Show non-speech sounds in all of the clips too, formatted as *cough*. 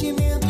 sentimento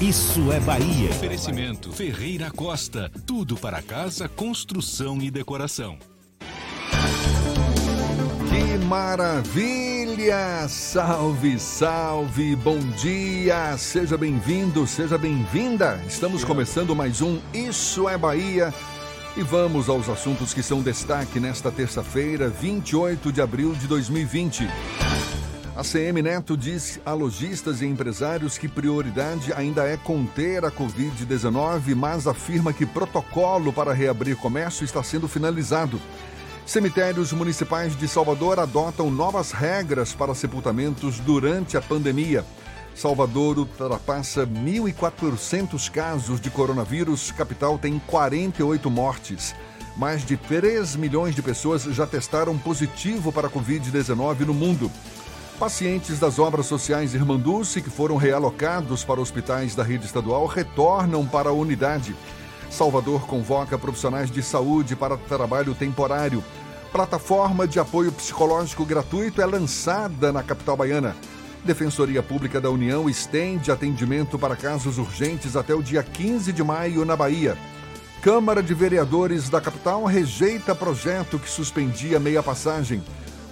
Isso é Bahia. Oferecimento Ferreira Costa. Tudo para casa, construção e decoração. Que maravilha! Salve, salve, bom dia! Seja bem-vindo, seja bem-vinda! Estamos começando mais um Isso é Bahia e vamos aos assuntos que são destaque nesta terça-feira, 28 de abril de 2020. A CM Neto diz a lojistas e empresários que prioridade ainda é conter a Covid-19, mas afirma que protocolo para reabrir comércio está sendo finalizado. Cemitérios municipais de Salvador adotam novas regras para sepultamentos durante a pandemia. Salvador ultrapassa 1.400 casos de coronavírus, capital tem 48 mortes. Mais de 3 milhões de pessoas já testaram positivo para a Covid-19 no mundo. Pacientes das obras sociais Irmanduce que foram realocados para hospitais da rede estadual retornam para a unidade. Salvador convoca profissionais de saúde para trabalho temporário. Plataforma de apoio psicológico gratuito é lançada na capital baiana. Defensoria Pública da União estende atendimento para casos urgentes até o dia 15 de maio na Bahia. Câmara de Vereadores da capital rejeita projeto que suspendia meia passagem.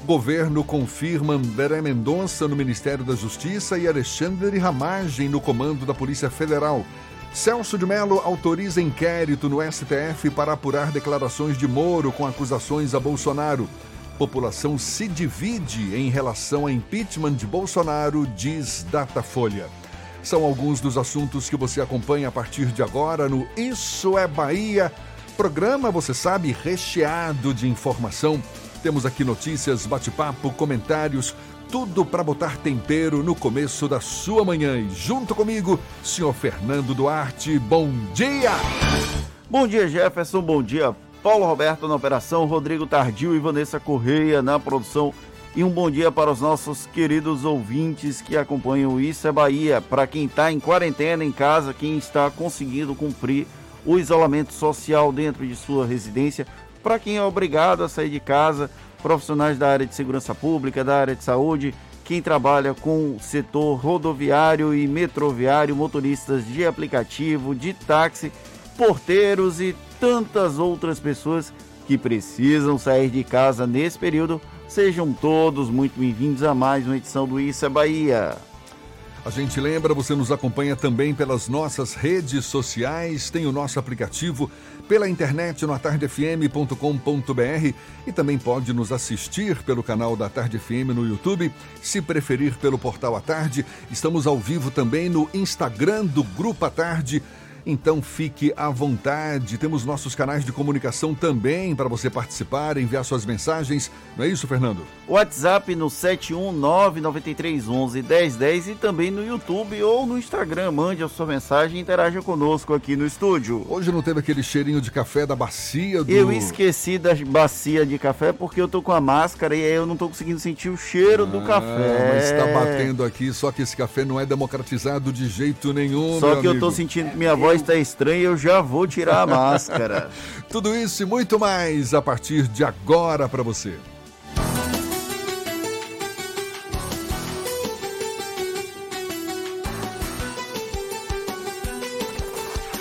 Governo confirma André Mendonça no Ministério da Justiça e Alexandre Ramagem no comando da Polícia Federal. Celso de Mello autoriza inquérito no STF para apurar declarações de Moro com acusações a Bolsonaro. População se divide em relação a impeachment de Bolsonaro, diz Datafolha. São alguns dos assuntos que você acompanha a partir de agora no Isso é Bahia. Programa, você sabe, recheado de informação. Temos aqui notícias, bate-papo, comentários, tudo para botar tempero no começo da sua manhã. E junto comigo, senhor Fernando Duarte, bom dia! Bom dia, Jefferson, bom dia, Paulo Roberto na operação, Rodrigo Tardio e Vanessa Correia na produção. E um bom dia para os nossos queridos ouvintes que acompanham Isso é Bahia. Para quem está em quarentena em casa, quem está conseguindo cumprir o isolamento social dentro de sua residência, para quem é obrigado a sair de casa, profissionais da área de segurança pública, da área de saúde, quem trabalha com o setor rodoviário e metroviário, motoristas de aplicativo, de táxi, porteiros e tantas outras pessoas que precisam sair de casa nesse período. Sejam todos muito bem-vindos a mais uma edição do Isso é Bahia. A gente lembra, você nos acompanha também pelas nossas redes sociais, tem o nosso aplicativo pela internet no atardefm.com.br e também pode nos assistir pelo canal da Tarde FM no YouTube, se preferir pelo portal A Tarde. Estamos ao vivo também no Instagram do Grupo A Tarde. Então fique à vontade. Temos nossos canais de comunicação também para você participar, enviar suas mensagens. Não é isso, Fernando? WhatsApp no 71993111010 e também no YouTube ou no Instagram. Mande a sua mensagem e interaja conosco aqui no estúdio. Hoje não teve aquele cheirinho de café da bacia do. Eu esqueci da bacia de café porque eu tô com a máscara e aí eu não tô conseguindo sentir o cheiro ah, do café. Mas está batendo aqui, só que esse café não é democratizado de jeito nenhum. Só que amigo. eu tô sentindo que minha voz está estranha e eu já vou tirar a *laughs* máscara. Tudo isso e muito mais a partir de agora para você.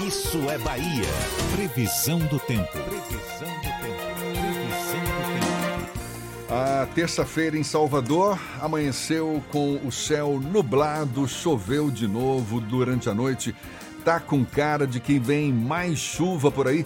Isso é Bahia. Previsão do tempo. Previsão do tempo. Previsão do tempo. A terça-feira em Salvador amanheceu com o céu nublado, choveu de novo durante a noite. Tá com cara de que vem mais chuva por aí.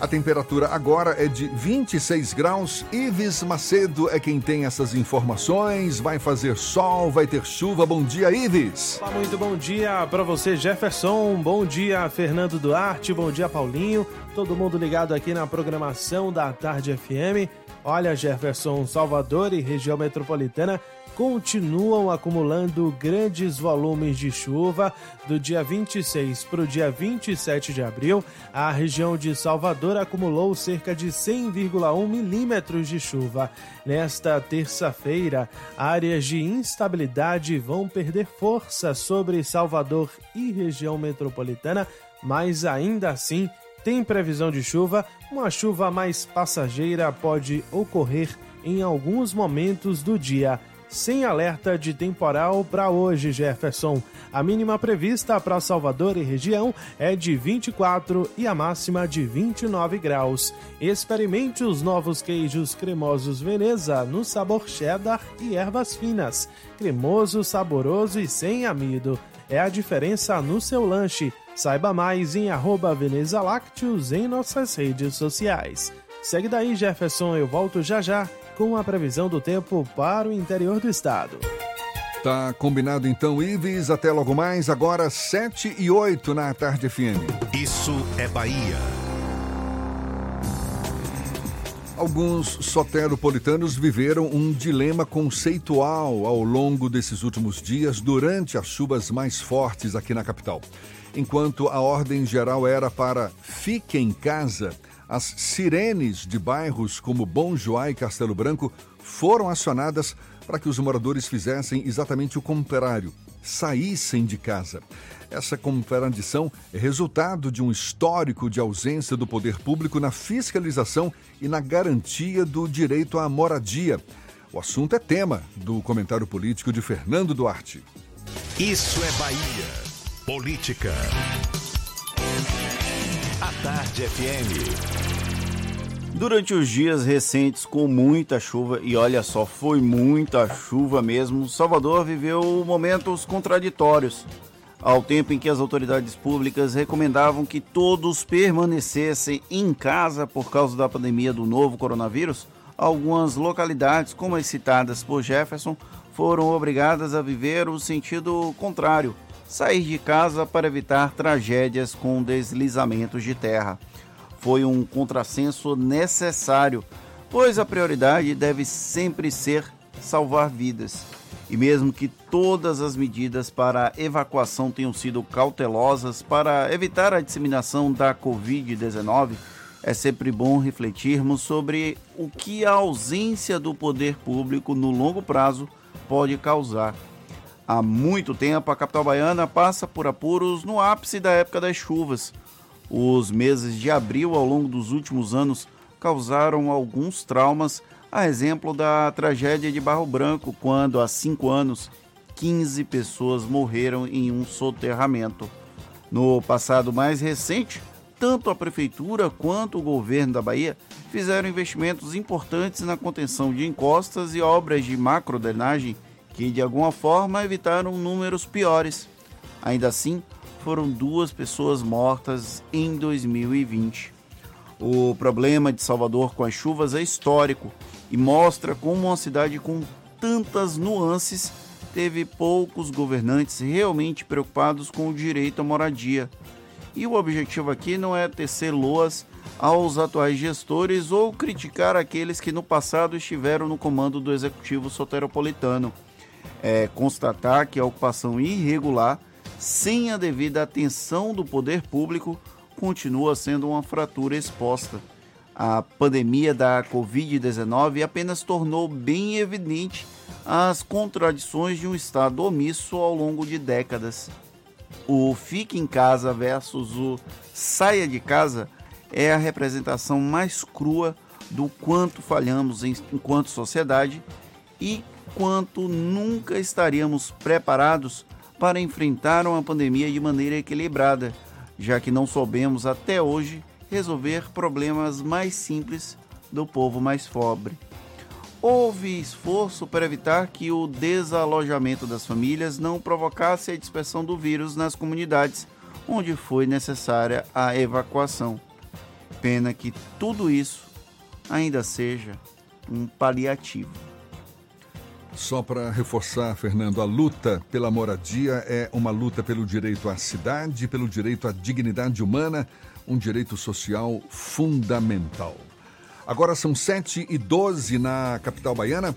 A temperatura agora é de 26 graus. Ives Macedo é quem tem essas informações. Vai fazer sol, vai ter chuva. Bom dia, Ives. Olá, muito bom dia para você, Jefferson. Bom dia, Fernando Duarte. Bom dia, Paulinho. Todo mundo ligado aqui na programação da Tarde FM. Olha, Jefferson, Salvador e região metropolitana continuam acumulando grandes volumes de chuva. Do dia 26 para o dia 27 de abril, a região de Salvador acumulou cerca de 100,1 milímetros de chuva. Nesta terça-feira, áreas de instabilidade vão perder força sobre Salvador e região metropolitana, mas ainda assim tem previsão de chuva. Uma chuva mais passageira pode ocorrer em alguns momentos do dia sem alerta de temporal para hoje, Jefferson. A mínima prevista para Salvador e região é de 24 e a máxima de 29 graus. Experimente os novos queijos cremosos Veneza no sabor cheddar e ervas finas. Cremoso, saboroso e sem amido. É a diferença no seu lanche. Saiba mais em arroba Veneza Lácteos em nossas redes sociais. Segue daí, Jefferson, eu volto já já com a previsão do tempo para o interior do estado. Tá combinado então, Ives. Até logo mais, agora 7 e 8 na tarde FM. Isso é Bahia. Alguns soteropolitanos viveram um dilema conceitual ao longo desses últimos dias durante as chuvas mais fortes aqui na capital. Enquanto a ordem geral era para fique em casa, as sirenes de bairros como Bom Joá e Castelo Branco foram acionadas para que os moradores fizessem exatamente o contrário, saíssem de casa. Essa contradição é resultado de um histórico de ausência do poder público na fiscalização e na garantia do direito à moradia. O assunto é tema do comentário político de Fernando Duarte. Isso é Bahia. Política. Tarde FM. Durante os dias recentes, com muita chuva, e olha só, foi muita chuva mesmo, Salvador viveu momentos contraditórios. Ao tempo em que as autoridades públicas recomendavam que todos permanecessem em casa por causa da pandemia do novo coronavírus, algumas localidades, como as citadas por Jefferson, foram obrigadas a viver o sentido contrário sair de casa para evitar tragédias com deslizamentos de terra foi um contrassenso necessário, pois a prioridade deve sempre ser salvar vidas. E mesmo que todas as medidas para evacuação tenham sido cautelosas para evitar a disseminação da Covid-19, é sempre bom refletirmos sobre o que a ausência do poder público no longo prazo pode causar. Há muito tempo, a capital baiana passa por apuros no ápice da época das chuvas os meses de abril ao longo dos últimos anos causaram alguns traumas, a exemplo da tragédia de Barro Branco, quando há cinco anos 15 pessoas morreram em um soterramento. No passado mais recente, tanto a prefeitura quanto o governo da Bahia fizeram investimentos importantes na contenção de encostas e obras de macrodrenagem que de alguma forma evitaram números piores. Ainda assim, foram duas pessoas mortas em 2020. O problema de Salvador com as chuvas é histórico e mostra como uma cidade com tantas nuances teve poucos governantes realmente preocupados com o direito à moradia. E o objetivo aqui não é tecer loas aos atuais gestores ou criticar aqueles que no passado estiveram no comando do executivo soteropolitano. É constatar que a ocupação irregular sem a devida atenção do poder público, continua sendo uma fratura exposta. A pandemia da Covid-19 apenas tornou bem evidente as contradições de um Estado omisso ao longo de décadas. O fique em casa versus o saia de casa é a representação mais crua do quanto falhamos enquanto sociedade e quanto nunca estaríamos preparados para enfrentar uma pandemia de maneira equilibrada, já que não soubemos até hoje resolver problemas mais simples do povo mais pobre. Houve esforço para evitar que o desalojamento das famílias não provocasse a dispersão do vírus nas comunidades onde foi necessária a evacuação. Pena que tudo isso ainda seja um paliativo. Só para reforçar, Fernando, a luta pela moradia é uma luta pelo direito à cidade, pelo direito à dignidade humana, um direito social fundamental. Agora são 7 e 12 na capital baiana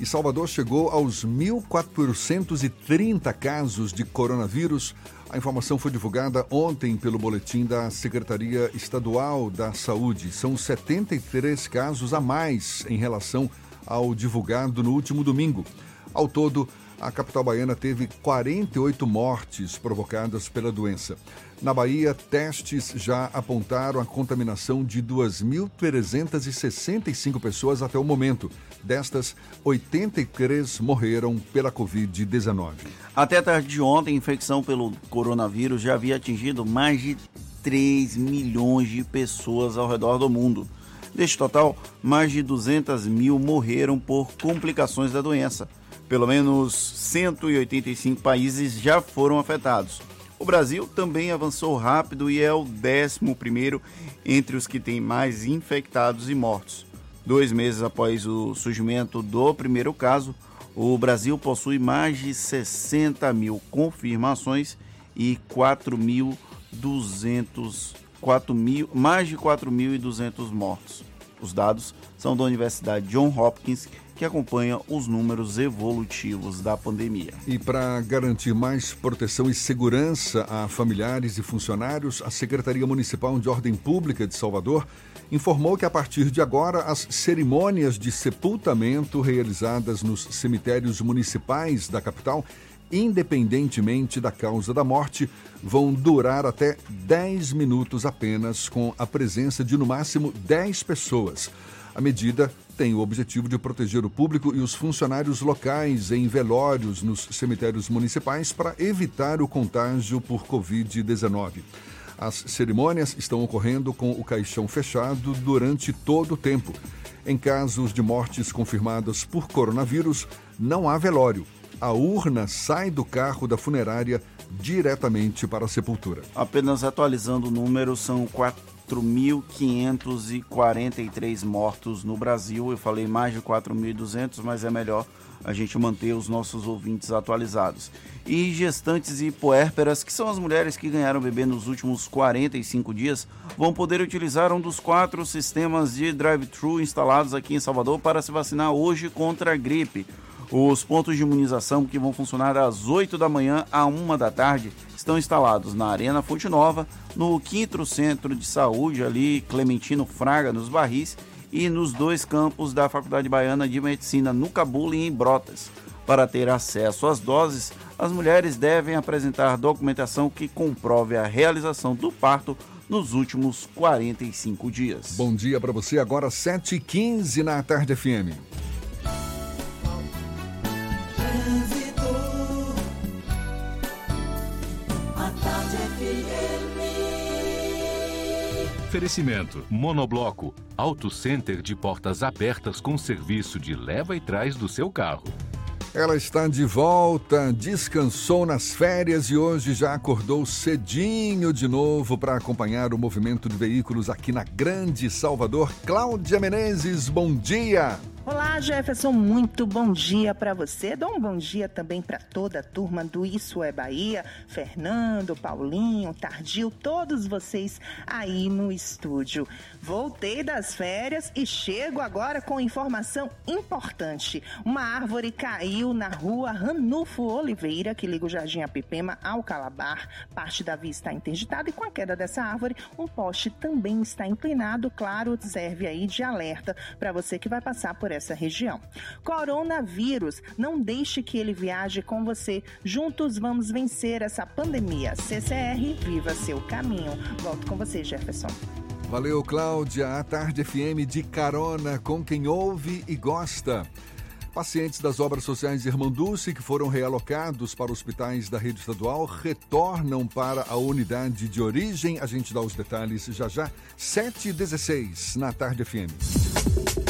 e Salvador chegou aos 1.430 casos de coronavírus. A informação foi divulgada ontem pelo boletim da Secretaria Estadual da Saúde. São 73 casos a mais em relação ao divulgado no último domingo. Ao todo, a capital baiana teve 48 mortes provocadas pela doença. Na Bahia, testes já apontaram a contaminação de 2.365 pessoas até o momento. Destas, 83 morreram pela Covid-19. Até tarde de ontem, a infecção pelo coronavírus já havia atingido mais de 3 milhões de pessoas ao redor do mundo. Deste total, mais de 200 mil morreram por complicações da doença. Pelo menos 185 países já foram afetados. O Brasil também avançou rápido e é o 11 entre os que têm mais infectados e mortos. Dois meses após o surgimento do primeiro caso, o Brasil possui mais de 60 mil confirmações e 4.200, 4 mil, mais de 4.200 mortos. Os dados são da Universidade John Hopkins, que acompanha os números evolutivos da pandemia. E para garantir mais proteção e segurança a familiares e funcionários, a Secretaria Municipal de Ordem Pública de Salvador informou que a partir de agora as cerimônias de sepultamento realizadas nos cemitérios municipais da capital, independentemente da causa da morte, vão durar até 10 minutos apenas, com a presença de no máximo 10 pessoas. A medida tem o objetivo de proteger o público e os funcionários locais em velórios nos cemitérios municipais para evitar o contágio por Covid-19. As cerimônias estão ocorrendo com o caixão fechado durante todo o tempo. Em casos de mortes confirmadas por coronavírus, não há velório. A urna sai do carro da funerária diretamente para a sepultura. Apenas atualizando o número, são 4.543 mortos no Brasil. Eu falei mais de 4.200, mas é melhor a gente manter os nossos ouvintes atualizados. E gestantes e puérperas, que são as mulheres que ganharam bebê nos últimos 45 dias, vão poder utilizar um dos quatro sistemas de drive-thru instalados aqui em Salvador para se vacinar hoje contra a gripe. Os pontos de imunização que vão funcionar das 8 da manhã à 1 da tarde estão instalados na Arena Fonte Nova, no 5 Centro de Saúde, ali Clementino Fraga, nos Barris, e nos dois campos da Faculdade Baiana de Medicina, no Cabula e em Brotas. Para ter acesso às doses, as mulheres devem apresentar documentação que comprove a realização do parto nos últimos 45 dias. Bom dia para você, agora 7h15 na Tarde FM. Oferecimento: Monobloco, Auto Center de portas abertas com serviço de leva e trás do seu carro. Ela está de volta, descansou nas férias e hoje já acordou cedinho de novo para acompanhar o movimento de veículos aqui na Grande Salvador. Cláudia Menezes, bom dia! Olá, Jefferson, muito bom dia para você. Dou um bom dia também para toda a turma do Isso é Bahia, Fernando, Paulinho, Tardio, todos vocês aí no estúdio. Voltei das férias e chego agora com informação importante. Uma árvore caiu na rua Ranulfo Oliveira, que liga o Jardim Apipema ao Calabar. Parte da via está interditada e com a queda dessa árvore, um poste também está inclinado. Claro, serve aí de alerta para você que vai passar por essa região. Coronavírus, não deixe que ele viaje com você. Juntos vamos vencer essa pandemia. CCR, viva seu caminho. Volto com você, Jefferson. Valeu, Cláudia. A Tarde FM de carona com quem ouve e gosta. pacientes das obras sociais Irmã Dulce, que foram realocados para hospitais da rede estadual, retornam para a unidade de origem. A gente dá os detalhes já já. 7h16 na Tarde FM.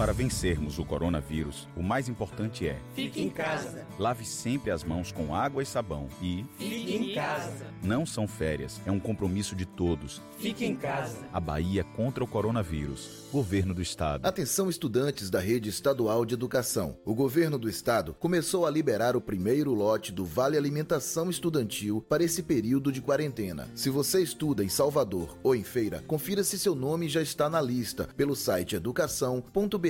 Para vencermos o coronavírus, o mais importante é: fique em casa. Lave sempre as mãos com água e sabão e fique em casa. Não são férias, é um compromisso de todos. Fique em casa. A Bahia contra o coronavírus. Governo do Estado. Atenção estudantes da rede estadual de educação. O governo do estado começou a liberar o primeiro lote do Vale Alimentação Estudantil para esse período de quarentena. Se você estuda em Salvador ou em Feira, confira se seu nome já está na lista pelo site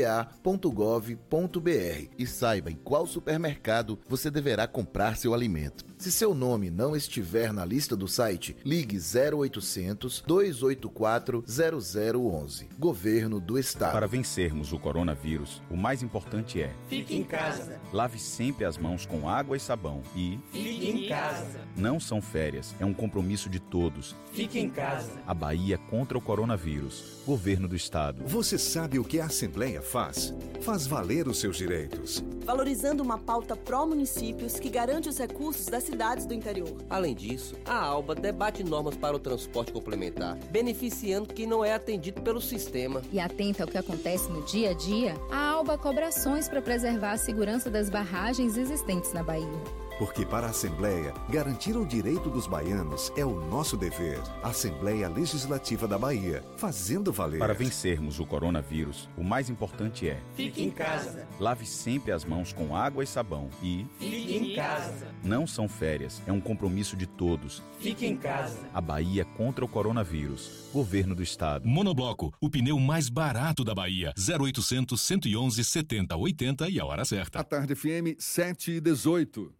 educação.ba.gov.br e saiba em qual supermercado você deverá comprar seu alimento. Se seu nome não estiver na lista do site, ligue 0800 284 0011. Governo do Estado. Para vencermos o coronavírus, o mais importante é: fique em casa. Lave sempre as mãos com água e sabão e fique em casa. Não são férias, é um compromisso de todos. Fique em casa. A Bahia contra o coronavírus. Governo do Estado. Você sabe o que a Assembleia faz? Faz valer os seus direitos. Valorizando uma pauta pró-municípios que garante os recursos das cidades do interior. Além disso, a ALBA debate normas para o transporte complementar, beneficiando quem não é atendido pelo sistema. E atenta ao que acontece no dia a dia, a ALBA cobra ações para preservar a segurança das barragens existentes na Bahia. Porque para a Assembleia, garantir o direito dos baianos é o nosso dever. Assembleia Legislativa da Bahia, fazendo valer. Para vencermos o coronavírus, o mais importante é: fique em casa. Lave sempre as mãos com água e sabão e fique em casa. Não são férias, é um compromisso de todos. Fique em casa. A Bahia contra o coronavírus. Governo do Estado. Monobloco, o pneu mais barato da Bahia. 0800 111 70 80 e a hora certa. A tarde FM 7 e 18.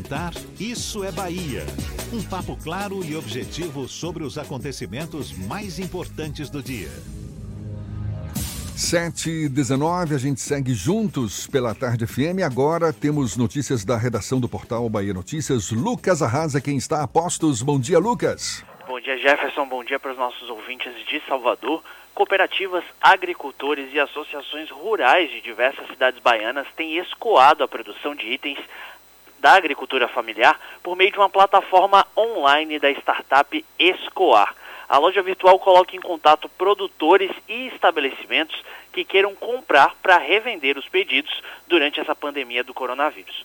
Isso é Bahia. Um papo claro e objetivo sobre os acontecimentos mais importantes do dia. 7 e 19 a gente segue juntos pela Tarde FM. Agora temos notícias da redação do portal Bahia Notícias. Lucas Arrasa, quem está a postos. Bom dia, Lucas. Bom dia, Jefferson. Bom dia para os nossos ouvintes de Salvador. Cooperativas, agricultores e associações rurais de diversas cidades baianas têm escoado a produção de itens da agricultura familiar por meio de uma plataforma online da startup Escoar. A loja virtual coloca em contato produtores e estabelecimentos que queiram comprar para revender os pedidos durante essa pandemia do coronavírus.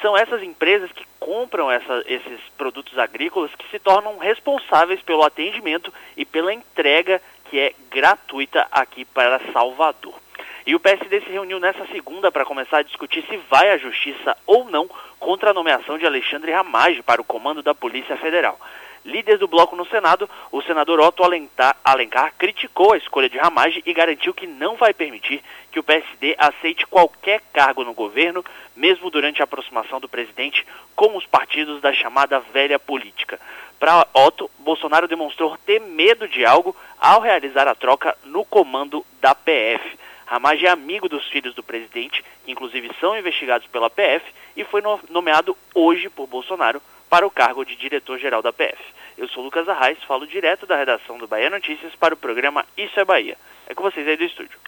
São essas empresas que compram essa, esses produtos agrícolas que se tornam responsáveis pelo atendimento e pela entrega que é gratuita aqui para Salvador. E o PSD se reuniu nessa segunda para começar a discutir se vai à justiça ou não contra a nomeação de Alexandre Ramage para o comando da Polícia Federal. Líder do bloco no Senado, o senador Otto Alencar criticou a escolha de Ramage e garantiu que não vai permitir que o PSD aceite qualquer cargo no governo, mesmo durante a aproximação do presidente com os partidos da chamada velha política. Para Otto, Bolsonaro demonstrou ter medo de algo ao realizar a troca no comando da PF. Ramage é amigo dos filhos do presidente, que inclusive são investigados pela PF, e foi nomeado hoje por Bolsonaro para o cargo de diretor-geral da PF. Eu sou Lucas Arraes, falo direto da redação do Bahia Notícias para o programa Isso é Bahia. É com vocês aí do estúdio.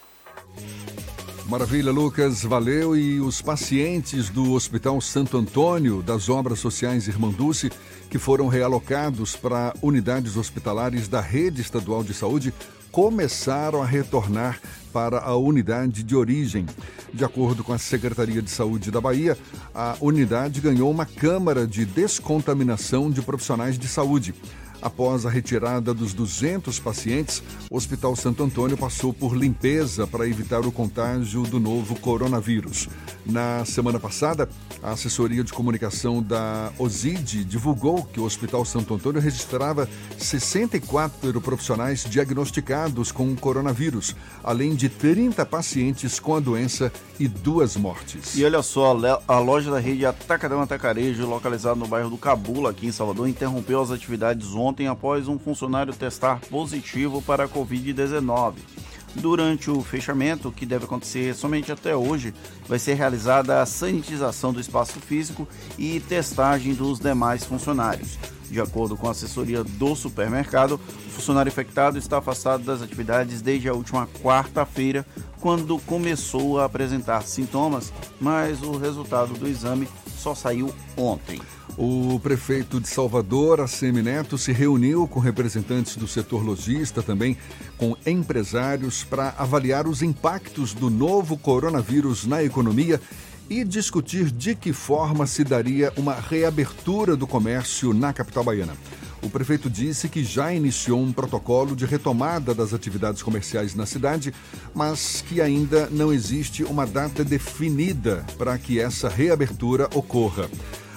Maravilha, Lucas, valeu. E os pacientes do Hospital Santo Antônio das Obras Sociais Irmã Dulce, que foram realocados para unidades hospitalares da Rede Estadual de Saúde, começaram a retornar para a unidade de origem. De acordo com a Secretaria de Saúde da Bahia, a unidade ganhou uma câmara de descontaminação de profissionais de saúde. Após a retirada dos 200 pacientes, o Hospital Santo Antônio passou por limpeza para evitar o contágio do novo coronavírus. Na semana passada, a assessoria de comunicação da OSID divulgou que o Hospital Santo Antônio registrava 64 profissionais diagnosticados com coronavírus, além de 30 pacientes com a doença e duas mortes. E olha só, a loja da rede Atacadão Atacarejo, localizada no bairro do Cabula, aqui em Salvador, interrompeu as atividades ontem após um funcionário testar positivo para a Covid-19. Durante o fechamento, que deve acontecer somente até hoje, vai ser realizada a sanitização do espaço físico e testagem dos demais funcionários. De acordo com a assessoria do supermercado, o funcionário infectado está afastado das atividades desde a última quarta-feira, quando começou a apresentar sintomas, mas o resultado do exame só saiu ontem. O prefeito de Salvador, ACM Neto, se reuniu com representantes do setor logista, também com empresários, para avaliar os impactos do novo coronavírus na economia e discutir de que forma se daria uma reabertura do comércio na capital baiana. O prefeito disse que já iniciou um protocolo de retomada das atividades comerciais na cidade, mas que ainda não existe uma data definida para que essa reabertura ocorra.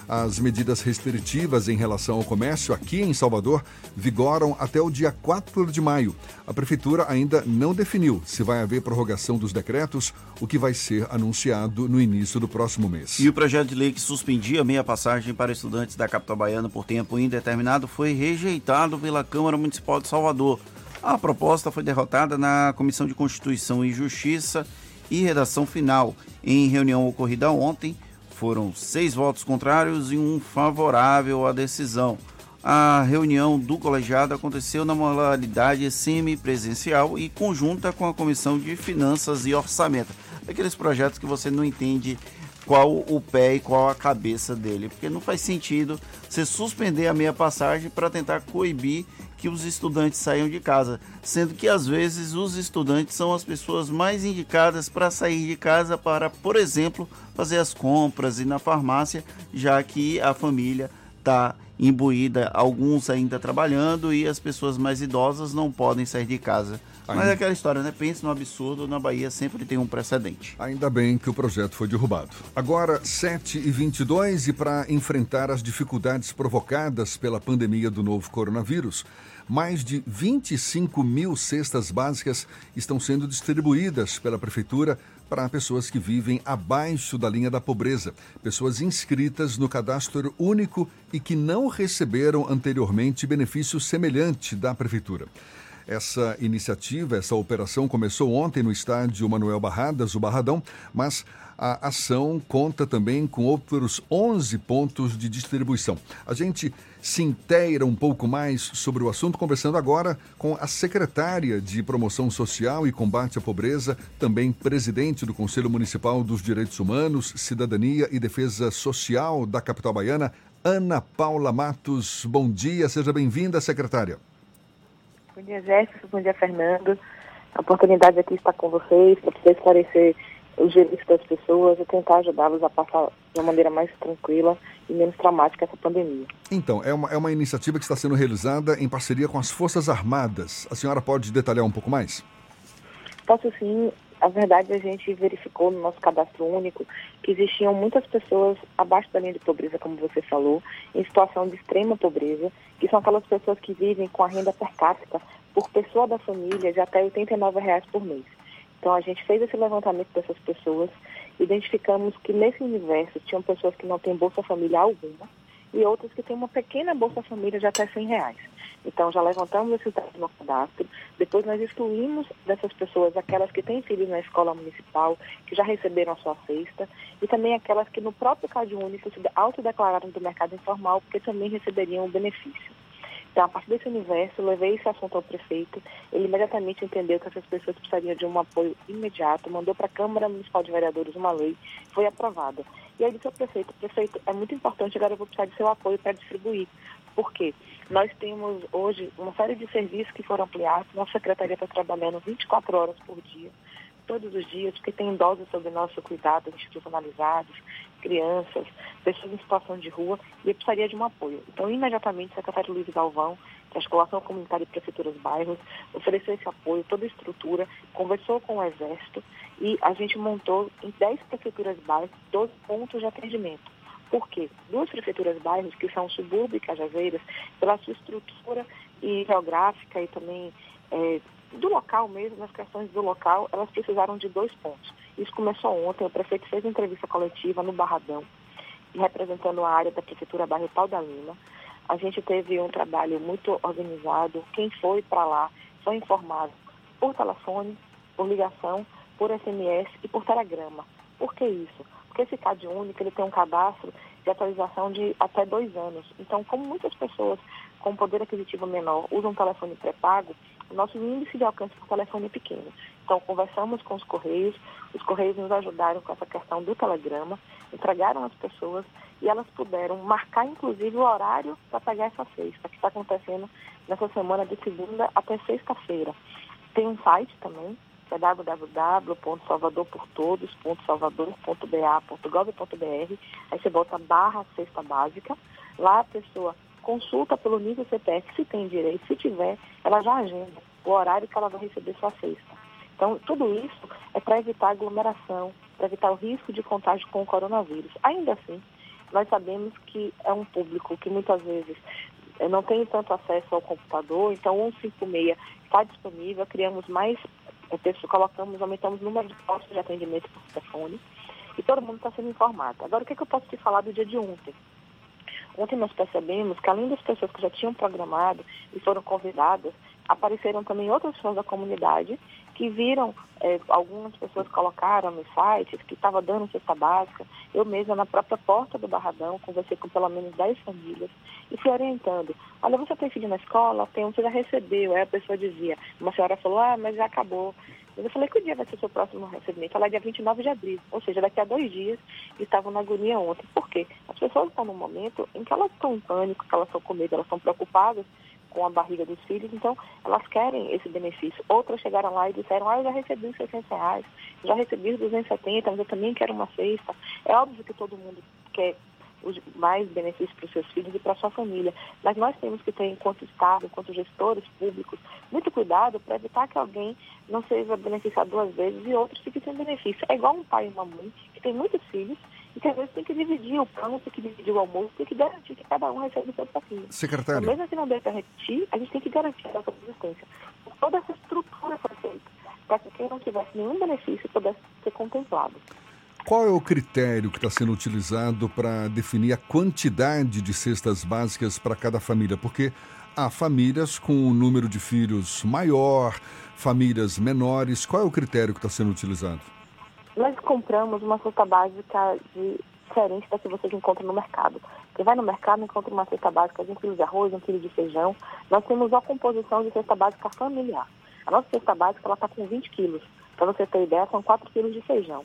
As medidas restritivas em relação ao comércio aqui em Salvador vigoram até o dia 4 de maio. A Prefeitura ainda não definiu se vai haver prorrogação dos decretos, o que vai ser anunciado no início do próximo mês. E o projeto de lei que suspendia meia passagem para estudantes da capital baiana por tempo indeterminado foi rejeitado pela Câmara Municipal de Salvador. A proposta foi derrotada na Comissão de Constituição e Justiça e Redação Final. Em reunião ocorrida ontem, foram seis votos contrários e um favorável à decisão. A reunião do colegiado aconteceu na modalidade semipresencial e conjunta com a Comissão de Finanças e Orçamento. Aqueles projetos que você não entende qual o pé e qual a cabeça dele, porque não faz sentido você suspender a meia passagem para tentar coibir que os estudantes saiam de casa, sendo que às vezes os estudantes são as pessoas mais indicadas para sair de casa para, por exemplo, fazer as compras e na farmácia, já que a família está imbuída, alguns ainda trabalhando e as pessoas mais idosas não podem sair de casa. Mas é aquela história, né? Pense no absurdo, na Bahia sempre tem um precedente. Ainda bem que o projeto foi derrubado. Agora, 7 e 22 e para enfrentar as dificuldades provocadas pela pandemia do novo coronavírus, mais de 25 mil cestas básicas estão sendo distribuídas pela Prefeitura para pessoas que vivem abaixo da linha da pobreza, pessoas inscritas no cadastro único e que não receberam anteriormente benefício semelhante da Prefeitura. Essa iniciativa, essa operação começou ontem no estádio Manuel Barradas, o Barradão, mas a ação conta também com outros 11 pontos de distribuição. A gente se inteira um pouco mais sobre o assunto, conversando agora com a secretária de Promoção Social e Combate à Pobreza, também presidente do Conselho Municipal dos Direitos Humanos, Cidadania e Defesa Social da capital baiana, Ana Paula Matos. Bom dia, seja bem-vinda, secretária. Bom dia, Jéssica. Bom dia, Fernando. A oportunidade aqui está com vocês para poder esclarecer os direitos das pessoas e tentar ajudá-los a passar de uma maneira mais tranquila e menos traumática essa pandemia. Então, é uma, é uma iniciativa que está sendo realizada em parceria com as Forças Armadas. A senhora pode detalhar um pouco mais? Posso sim. A verdade, a gente verificou no nosso cadastro único que existiam muitas pessoas abaixo da linha de pobreza, como você falou, em situação de extrema pobreza, que são aquelas pessoas que vivem com a renda per capita por pessoa da família de até 89 reais por mês. Então a gente fez esse levantamento dessas pessoas, identificamos que nesse universo tinham pessoas que não têm Bolsa Família alguma e outras que têm uma pequena Bolsa Família de até 100 reais. Então já levantamos esses dados no cadastro, depois nós excluímos dessas pessoas aquelas que têm filhos na escola municipal, que já receberam a sua cesta, e também aquelas que no próprio Cade Único se autodeclararam do mercado informal, porque também receberiam o benefício. Então, a partir desse universo, levei esse assunto ao prefeito. Ele imediatamente entendeu que essas pessoas precisariam de um apoio imediato, mandou para a Câmara Municipal de Vereadores uma lei, foi aprovada. E aí disse ao prefeito, prefeito, é muito importante, agora eu vou precisar de seu apoio para distribuir. Por quê? Nós temos hoje uma série de serviços que foram ampliados, nossa secretaria está trabalhando 24 horas por dia, todos os dias, porque tem idosos sob nosso cuidado, institucionalizados, crianças, pessoas em situação de rua, e precisaria de um apoio. Então, imediatamente, o secretário Luiz Galvão, que é a Articulação Comunitária de Prefeituras Bairros, ofereceu esse apoio, toda a estrutura, conversou com o Exército e a gente montou em 10 prefeituras bairros 12 pontos de atendimento. Por quê? Duas prefeituras bairros, que são subúrbio e Cajazeiras, pela sua estrutura e geográfica e também é, do local mesmo, nas questões do local, elas precisaram de dois pontos. Isso começou ontem, o prefeito fez entrevista coletiva no Barradão, representando a área da Prefeitura Bairro Pau da Lima. A gente teve um trabalho muito organizado. Quem foi para lá foi informado por telefone, por ligação, por SMS e por telegrama. Por que isso? Porque esse CAD único ele tem um cadastro de atualização de até dois anos. Então, como muitas pessoas com poder aquisitivo menor usam telefone pré-pago, o nosso índice de alcance por telefone é pequeno. Então, conversamos com os Correios, os Correios nos ajudaram com essa questão do telegrama, entregaram às pessoas e elas puderam marcar, inclusive, o horário para pegar essa cesta, que está acontecendo nessa semana de segunda até sexta-feira. Tem um site também, que é www.salvadorportodos.salvador.ba.gov.br. Aí você bota barra cesta básica. Lá a pessoa consulta pelo nível CPF se tem direito. Se tiver, ela já agenda o horário que ela vai receber sua cesta. Então, tudo isso é para evitar aglomeração, para evitar o risco de contágio com o coronavírus. Ainda assim, nós sabemos que é um público que muitas vezes eh, não tem tanto acesso ao computador, então 156 está disponível, criamos mais, eh, colocamos, aumentamos o número de postos de atendimento por telefone e todo mundo está sendo informado. Agora, o que, que eu posso te falar do dia de ontem? Ontem nós percebemos que além das pessoas que já tinham programado e foram convidadas, apareceram também outras pessoas da comunidade que viram, eh, algumas pessoas colocaram nos sites que estava dando cesta básica. Eu mesma, na própria porta do Barradão, conversei com pelo menos 10 famílias e fui orientando. Olha, você tem filho na escola? Tem um, você já recebeu. Aí a pessoa dizia, uma senhora falou, ah, mas já acabou. Mas eu falei, que dia vai ser o seu próximo recebimento? Ela é dia 29 de abril, ou seja, daqui a dois dias, estavam na agonia ontem. Por quê? As pessoas estão num momento em que elas estão em pânico, que elas estão com medo, elas estão preocupadas com a barriga dos filhos, então elas querem esse benefício. Outras chegaram lá e disseram, ah, eu já recebi os 600 reais, já recebi os 270, mas eu também quero uma cesta. É óbvio que todo mundo quer mais benefícios para os seus filhos e para a sua família. Mas nós temos que ter, enquanto Estado, enquanto gestores públicos, muito cuidado para evitar que alguém não seja beneficiado duas vezes e outros fiquem sem benefício. É igual um pai e uma mãe que tem muitos filhos e que às vezes tem que dividir o pão, tem que dividir o almoço, tem que garantir que cada um recebe o seu pouquinho. Secretário. Então, mesmo que não dê para repetir, a gente tem que garantir a nossa existência. Toda essa estrutura foi feita para que quem não tivesse nenhum benefício pudesse ser contemplado. Qual é o critério que está sendo utilizado para definir a quantidade de cestas básicas para cada família? Porque há famílias com um número de filhos maior, famílias menores. Qual é o critério que está sendo utilizado? Nós compramos uma cesta básica de, diferente da que vocês encontram no mercado. Quem vai no mercado encontra uma cesta básica de um quilo de arroz, um quilo de feijão. Nós temos a composição de cesta básica familiar. A nossa cesta básica está com 20 quilos. Para você ter ideia, são 4 quilos de feijão.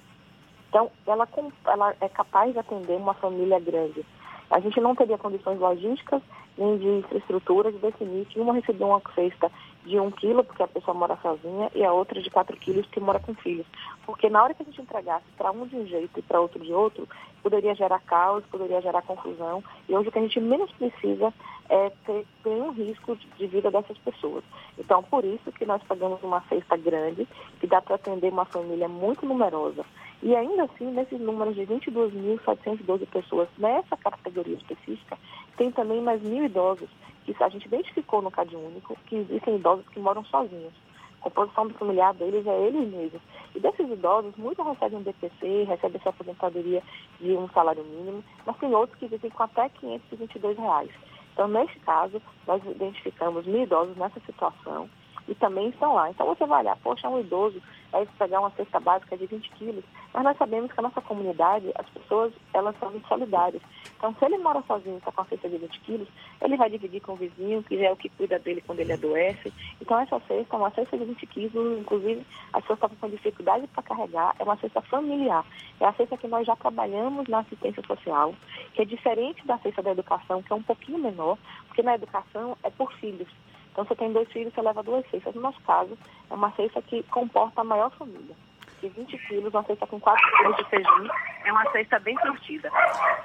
Então, ela, ela é capaz de atender uma família grande. A gente não teria condições logísticas nem de infraestrutura de definir que uma recebeu uma cesta de um quilo, porque a pessoa mora sozinha, e a outra de quatro quilos, porque mora com filhos. Porque na hora que a gente entregasse para um de um jeito e para outro de outro, poderia gerar caos, poderia gerar confusão. E hoje o que a gente menos precisa é ter nenhum risco de vida dessas pessoas. Então, por isso que nós pagamos uma cesta grande, que dá para atender uma família muito numerosa. E ainda assim, nesses números de 22.712 pessoas nessa categoria específica, tem também mais mil idosos que a gente identificou no CAD único, que existem idosos que moram sozinhos. A composição do familiar deles é eles mesmos. E desses idosos, muitos recebem um DPC, recebem essa aposentadoria de um salário mínimo, mas tem outros que vivem com até 522 reais. Então, neste caso, nós identificamos mil idosos nessa situação e também estão lá. Então você vai olhar, poxa, um idoso vai pegar uma cesta básica de 20 quilos, mas nós sabemos que a nossa comunidade, as pessoas, elas são muito solidárias. Então, se ele mora sozinho e está com a cesta de 20 quilos, ele vai dividir com o vizinho, que já é o que cuida dele quando ele adoece. Então, essa cesta é uma cesta de 20 quilos, inclusive, as pessoas estão com dificuldade para carregar, é uma cesta familiar. É a cesta que nós já trabalhamos na assistência social, que é diferente da cesta da educação, que é um pouquinho menor, porque na educação é por filhos. Então, você tem dois filhos, você leva duas cestas. No nosso caso, é uma cesta que comporta a maior família. de 20 quilos, uma cesta com 4 quilos de feijão. É uma cesta bem curtida.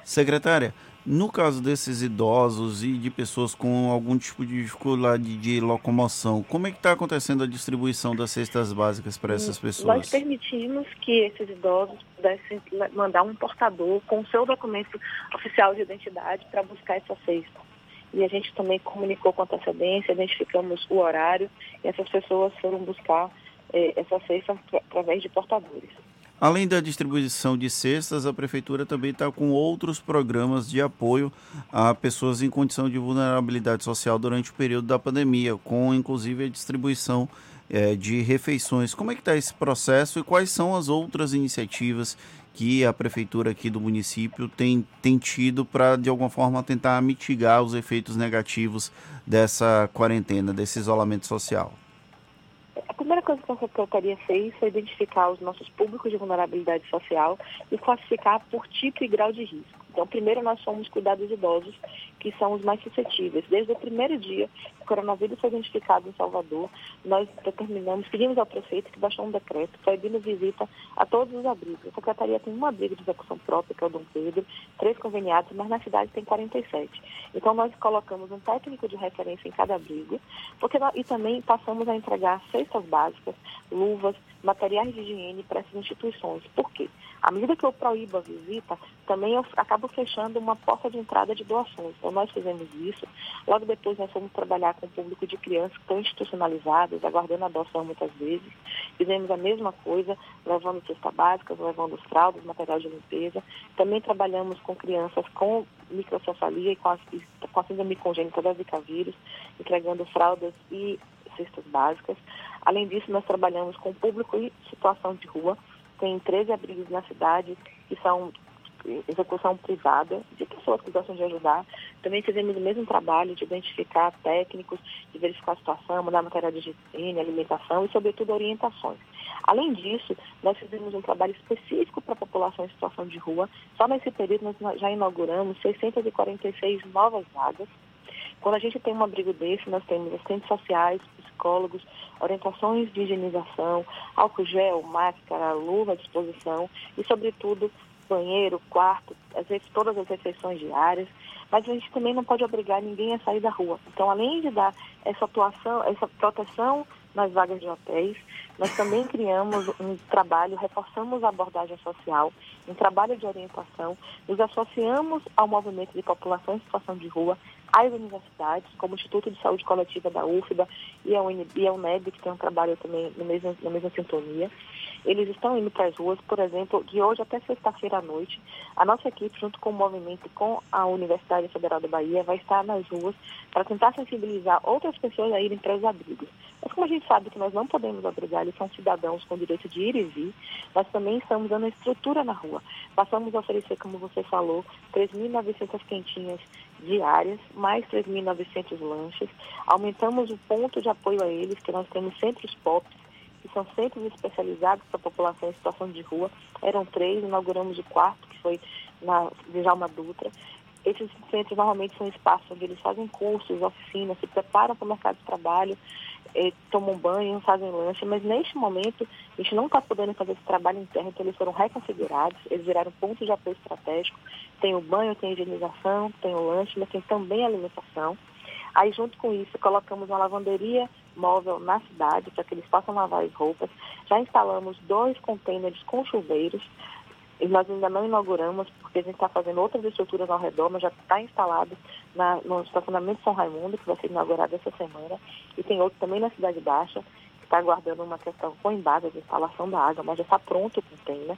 Secretária, no caso desses idosos e de pessoas com algum tipo de dificuldade de locomoção, como é que está acontecendo a distribuição das cestas básicas para essas pessoas? Nós permitimos que esses idosos pudessem mandar um portador com o seu documento oficial de identidade para buscar essa cesta. E a gente também comunicou com antecedência, identificamos o horário e essas pessoas foram buscar eh, essa cesta através de portadores. Além da distribuição de cestas, a prefeitura também está com outros programas de apoio a pessoas em condição de vulnerabilidade social durante o período da pandemia, com inclusive a distribuição é, de refeições. Como é que está esse processo e quais são as outras iniciativas que a prefeitura aqui do município tem, tem tido para, de alguma forma, tentar mitigar os efeitos negativos dessa quarentena, desse isolamento social? A primeira coisa que a Secretaria fez foi identificar os nossos públicos de vulnerabilidade social e classificar por tipo e grau de risco. Então, primeiro nós fomos cuidar dos idosos, que são os mais suscetíveis. Desde o primeiro dia que o coronavírus foi identificado em Salvador, nós determinamos, pedimos ao prefeito que baixou um decreto proibindo visita a todos os abrigos. A Secretaria tem um abrigo de execução própria, que é o Dom Pedro, três conveniados, mas na cidade tem 47. Então, nós colocamos um técnico de referência em cada abrigo, porque e também passamos a entregar cestas básicas, luvas, materiais de higiene para essas instituições. Por quê? À medida que eu proíbo a visita, também eu acabo fechando uma porta de entrada de doações. Então, nós fizemos isso. Logo depois, nós fomos trabalhar com o público de crianças que estão institucionalizadas, aguardando a adoção muitas vezes. Fizemos a mesma coisa, levando cesta básicas, levando fraldas, material de limpeza. Também trabalhamos com crianças com microcefalia e com a, com a síndrome congênita da Zika vírus, entregando fraldas e cestas básicas. Além disso, nós trabalhamos com o público em situação de rua, tem 13 abrigos na cidade que são execução privada, de pessoas que gostam de ajudar. Também fizemos o mesmo trabalho de identificar técnicos, de verificar a situação, mandar material de higiene, alimentação e, sobretudo, orientações. Além disso, nós fizemos um trabalho específico para a população em situação de rua. Só nesse período nós já inauguramos 646 novas vagas. Quando a gente tem um abrigo desse, nós temos assistentes sociais, psicólogos, orientações de higienização, álcool gel, máscara, luva à disposição e, sobretudo, banheiro, quarto, às vezes todas as refeições diárias, mas a gente também não pode obrigar ninguém a sair da rua. Então, além de dar essa atuação, essa proteção nas vagas de hotéis, nós também criamos um trabalho, reforçamos a abordagem social, um trabalho de orientação, nos associamos ao movimento de população em situação de rua, às universidades, como o Instituto de Saúde Coletiva da UFBA e a, UNEB, que tem um trabalho também na mesma, na mesma sintonia. Eles estão indo para as ruas, por exemplo, de hoje até sexta-feira à noite. A nossa equipe, junto com o movimento com a Universidade Federal da Bahia, vai estar nas ruas para tentar sensibilizar outras pessoas a irem para os abrigos. Mas como a gente sabe que nós não podemos abrigar, eles são cidadãos com direito de ir e vir, nós também estamos dando estrutura na rua. Passamos a oferecer, como você falou, 3.900 quentinhas diárias, mais 3.900 lanches. Aumentamos o ponto de apoio a eles, que nós temos centros POPs, que são centros especializados para a população em situação de rua. Eram três, inauguramos o quarto, que foi na Djalma Dutra. Esses centros normalmente são espaços onde eles fazem cursos, oficinas, se preparam para o mercado de trabalho, eh, tomam banho, fazem lanche, mas neste momento a gente não está podendo fazer esse trabalho interno, então eles foram reconfigurados, eles viraram pontos de apoio estratégico. Tem o banho, tem a higienização, tem o lanche, mas tem também a alimentação. Aí, junto com isso, colocamos uma lavanderia móvel na cidade para que eles possam lavar as roupas. Já instalamos dois contêineres com chuveiros. E nós ainda não inauguramos, porque a gente está fazendo outras estruturas ao redor, mas já está instalado na, no estacionamento São Raimundo, que vai ser inaugurado essa semana. E tem outro também na Cidade Baixa, que está aguardando uma questão com embase de instalação da água, mas já está pronto o container.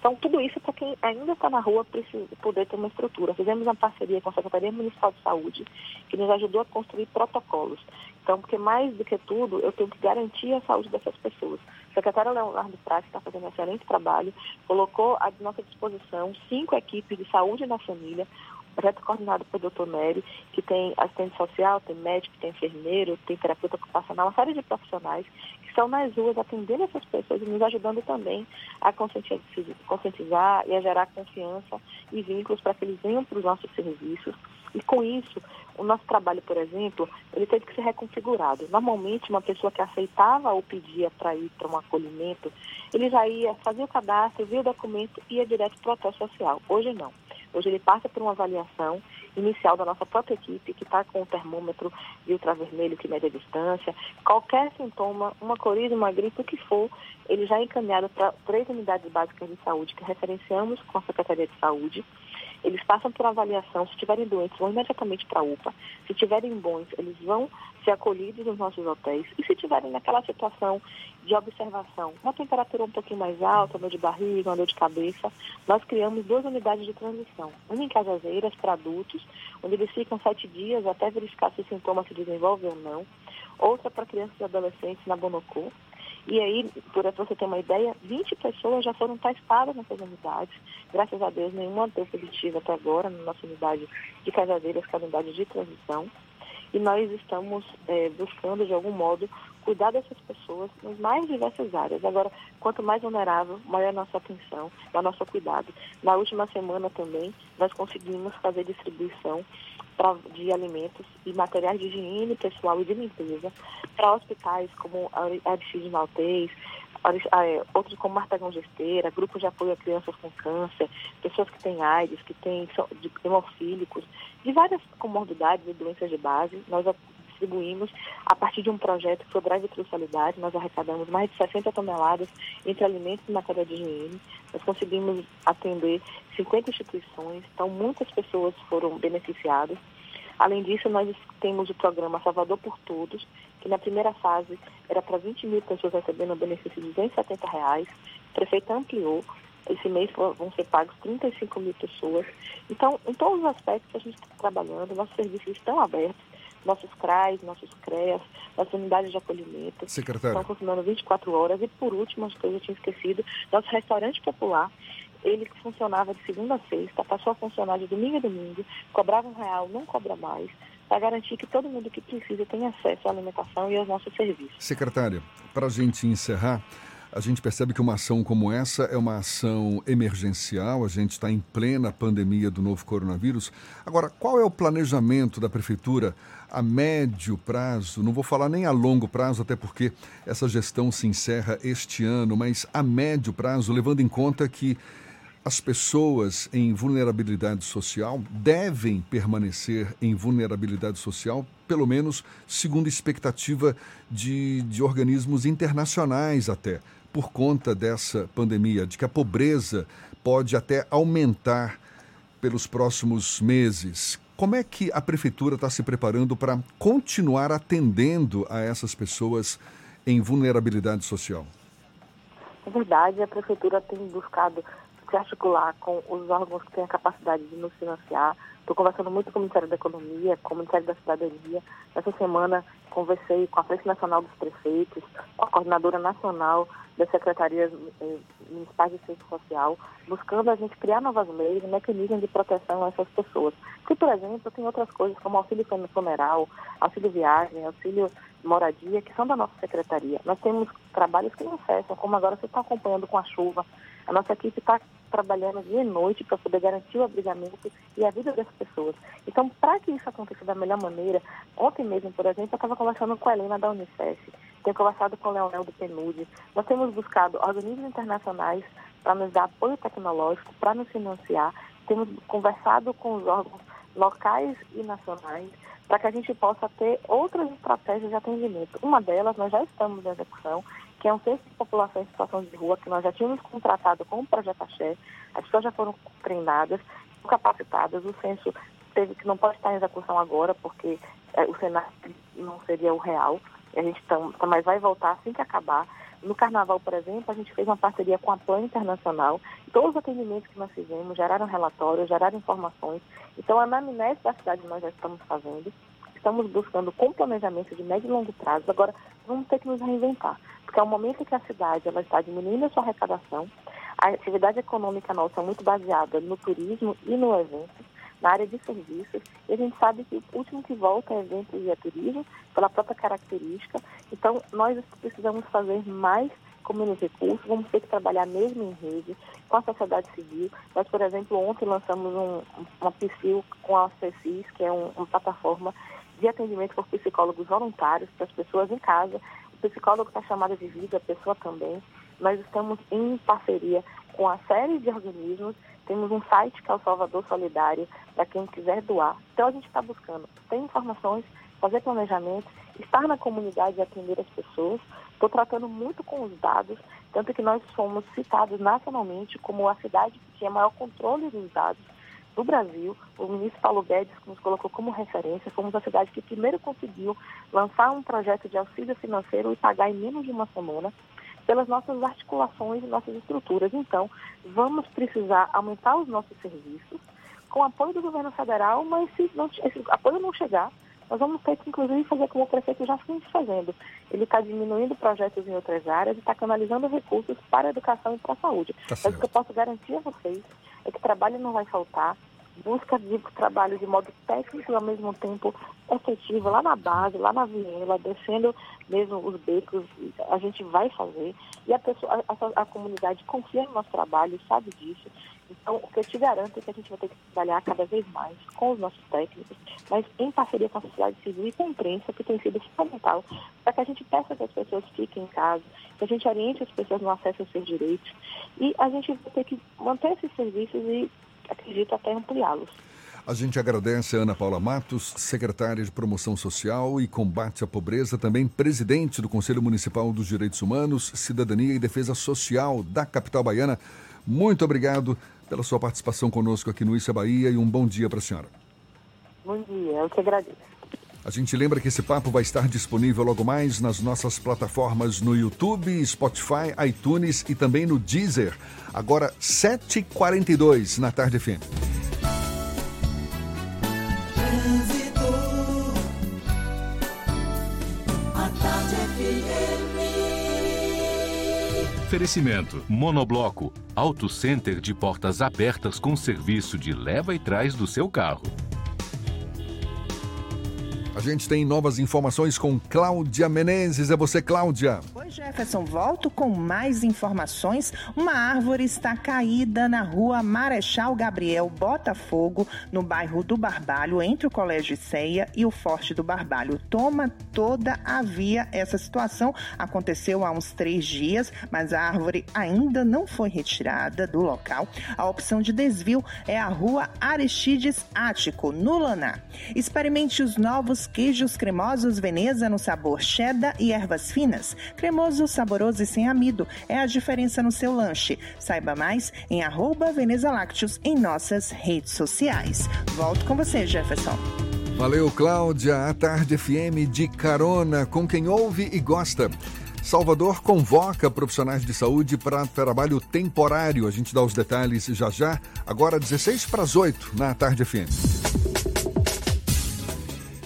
Então, tudo isso para quem ainda está na rua precisa poder ter uma estrutura. Fizemos uma parceria com a Secretaria Municipal de Saúde, que nos ajudou a construir protocolos. Então, porque mais do que tudo, eu tenho que garantir a saúde dessas pessoas. O secretário Leonardo Prats está fazendo um excelente trabalho, colocou à nossa disposição cinco equipes de saúde na família, projeto coordenado pelo Dr. Nery, que tem assistente social, tem médico, tem enfermeiro, tem terapeuta ocupacional, uma série de profissionais que estão nas ruas atendendo essas pessoas e nos ajudando também a conscientizar e a gerar confiança e vínculos para que eles venham para os nossos serviços. E com isso, o nosso trabalho, por exemplo, ele teve que ser reconfigurado. Normalmente, uma pessoa que aceitava ou pedia para ir para um acolhimento, ele já ia fazer o cadastro, via o documento e ia direto para o hotel social. Hoje não. Hoje ele passa por uma avaliação inicial da nossa própria equipe, que está com o termômetro de ultravermelho que mede a distância. Qualquer sintoma, uma coriza, uma gripe, o que for, ele já é encaminhado para três unidades básicas de saúde que referenciamos com a Secretaria de Saúde. Eles passam por avaliação, se estiverem doentes, vão imediatamente para a UPA. Se estiverem bons, eles vão ser acolhidos nos nossos hotéis. E se estiverem naquela situação de observação, uma temperatura um pouquinho mais alta, dor de barriga, uma dor de cabeça, nós criamos duas unidades de transição. Uma em Cajazeiras para adultos, onde eles ficam sete dias até verificar se o sintoma se desenvolve ou não. Outra para crianças e adolescentes na Bonocô. E aí, por você ter uma ideia, 20 pessoas já foram testadas nessas unidades. Graças a Deus, nenhuma deu positiva até agora na nossa unidade de Cajazeiras, que é a unidade de transição. E nós estamos é, buscando, de algum modo, cuidar dessas pessoas nas mais diversas áreas. Agora, quanto mais vulnerável, maior a nossa atenção, o nosso cuidado. Na última semana também, nós conseguimos fazer distribuição pra, de alimentos e materiais de higiene pessoal e de limpeza para hospitais como a Aristide Maltês, é, outros como Martagão Gesteira, grupos de apoio a crianças com câncer, pessoas que têm AIDS, que têm hemofílicos, de várias comorbidades e doenças de base. Nós distribuímos a partir de um projeto que foi o Drive Thru. Nós arrecadamos mais de 60 toneladas entre alimentos e matéria de higiene. Nós conseguimos atender 50 instituições, então muitas pessoas foram beneficiadas. Além disso, nós temos o programa Salvador por Todos, que na primeira fase era para 20 mil pessoas recebendo o benefício de 270 reais. O prefeito ampliou. Esse mês vão ser pagos 35 mil pessoas. Então, em todos os aspectos a gente está trabalhando, nossos serviços estão abertos nossos CRAs, nossos CREAS, nossas unidades de acolhimento. Secretário. Estão funcionando 24 horas. E, por último, acho que eu já tinha esquecido, nosso restaurante popular, ele funcionava de segunda a sexta, passou a funcionar de domingo a domingo, cobrava um real, não cobra mais, para garantir que todo mundo que precisa tenha acesso à alimentação e aos nossos serviços. Secretária, para a gente encerrar, a gente percebe que uma ação como essa é uma ação emergencial, a gente está em plena pandemia do novo coronavírus. Agora, qual é o planejamento da Prefeitura a médio prazo? Não vou falar nem a longo prazo, até porque essa gestão se encerra este ano, mas a médio prazo, levando em conta que as pessoas em vulnerabilidade social devem permanecer em vulnerabilidade social, pelo menos segundo expectativa de, de organismos internacionais até por conta dessa pandemia, de que a pobreza pode até aumentar pelos próximos meses. Como é que a prefeitura está se preparando para continuar atendendo a essas pessoas em vulnerabilidade social? É verdade, a prefeitura tem buscado se articular com os órgãos que têm a capacidade de nos financiar. Estou conversando muito com o Ministério da Economia, com o Ministério da Cidadania. Essa semana conversei com a Frente Nacional dos Prefeitos, com a Coordenadora Nacional das secretarias eh, municipais de ciência social, buscando a gente criar novas leis e mecanismos de proteção a essas pessoas. Que, por exemplo, tem outras coisas como auxílio funeral, auxílio viagem, auxílio moradia, que são da nossa secretaria. Nós temos trabalhos que não cessam, como agora você está acompanhando com a chuva. A nossa equipe está trabalhando dia e noite para poder garantir o abrigamento e a vida dessas pessoas. Então, para que isso aconteça da melhor maneira, ontem mesmo, por exemplo, eu estava conversando com a Helena da Unicef, tenho conversado com o Leonel do PNUD. Nós temos buscado organismos internacionais para nos dar apoio tecnológico, para nos financiar. Temos conversado com os órgãos locais e nacionais para que a gente possa ter outras estratégias de atendimento. Uma delas, nós já estamos em execução, que é um centro de população em situação de rua, que nós já tínhamos contratado com o Projeto Axé. As pessoas já foram treinadas, capacitadas. O censo teve que não pode estar em execução agora, porque é, o cenário não seria o real. A gente tá, mas vai voltar assim que acabar. No carnaval, por exemplo, a gente fez uma parceria com a Plan Internacional. Todos os atendimentos que nós fizemos geraram relatórios, geraram informações. Então, a anamnese da cidade nós já estamos fazendo. Estamos buscando com planejamento de médio e longo prazo. Agora, vamos ter que nos reinventar, porque é o momento que a cidade ela está diminuindo a sua arrecadação. A atividade econômica nossa é muito baseada no turismo e no evento na área de serviços. E a gente sabe que o último que volta é eventos e é turismo, pela própria característica. Então, nós precisamos fazer mais com menos recursos, vamos ter que trabalhar mesmo em rede, com a sociedade civil. Nós, por exemplo, ontem lançamos um, uma PSIL com a CECIS, que é um, uma plataforma de atendimento por psicólogos voluntários para as pessoas em casa. O psicólogo está chamado de vida, a pessoa também. Nós estamos em parceria com a série de organismos. Temos um site que é o Salvador Solidário, para quem quiser doar. Então a gente está buscando ter informações, fazer planejamento, estar na comunidade e atender as pessoas. Estou tratando muito com os dados, tanto que nós fomos citados nacionalmente como a cidade que tinha maior controle dos dados do Brasil. O ministro Paulo Guedes nos colocou como referência. Fomos a cidade que primeiro conseguiu lançar um projeto de auxílio financeiro e pagar em menos de uma semana pelas nossas articulações e nossas estruturas. Então, vamos precisar aumentar os nossos serviços com apoio do governo federal, mas se não, esse apoio não chegar, nós vamos ter que, inclusive, fazer como o prefeito já vem fazendo. Ele está diminuindo projetos em outras áreas e está canalizando recursos para a educação e para a saúde. Tá Mas o que eu posso garantir a vocês é que trabalho não vai faltar, busca de trabalho de modo técnico e ao mesmo tempo efetivo, lá na base, lá na viela, descendo mesmo os becos, a gente vai fazer. E a, pessoa, a, a, comunidade confia no nosso trabalho, sabe disso. Então, o que eu te garanto é que a gente vai ter que trabalhar cada vez mais com os nossos técnicos, mas em parceria com a sociedade civil e com a imprensa, que tem sido fundamental, para que a gente peça que as pessoas fiquem em casa, que a gente oriente as pessoas no acesso aos seus direitos. E a gente vai ter que manter esses serviços e acredito até ampliá-los. A gente agradece a Ana Paula Matos, secretária de Promoção Social e Combate à Pobreza, também presidente do Conselho Municipal dos Direitos Humanos, Cidadania e Defesa Social da capital baiana. Muito obrigado pela sua participação conosco aqui no Issa Bahia e um bom dia para a senhora. Bom dia, eu que agradeço. A gente lembra que esse papo vai estar disponível logo mais nas nossas plataformas no YouTube, Spotify, iTunes e também no Deezer. Agora, 7h42 na Tarde FM. Oferecimento: Monobloco, Auto Center de portas abertas com serviço de leva e trás do seu carro. A gente tem novas informações com Cláudia Menezes. É você, Cláudia. Oi, Jefferson. Volto com mais informações. Uma árvore está caída na rua Marechal Gabriel Botafogo, no bairro do Barbalho, entre o Colégio Ceia e o Forte do Barbalho. Toma toda a via. Essa situação aconteceu há uns três dias, mas a árvore ainda não foi retirada do local. A opção de desvio é a rua Aristides Ático, no Laná. Experimente os novos os queijos cremosos Veneza no sabor cheddar e ervas finas. Cremoso, saboroso e sem amido. É a diferença no seu lanche. Saiba mais em arroba Veneza Lácteos em nossas redes sociais. Volto com você, Jefferson. Valeu, Cláudia. A Tarde FM de carona com quem ouve e gosta. Salvador convoca profissionais de saúde para trabalho temporário. A gente dá os detalhes já já. Agora 16 para as 8 na Tarde FM.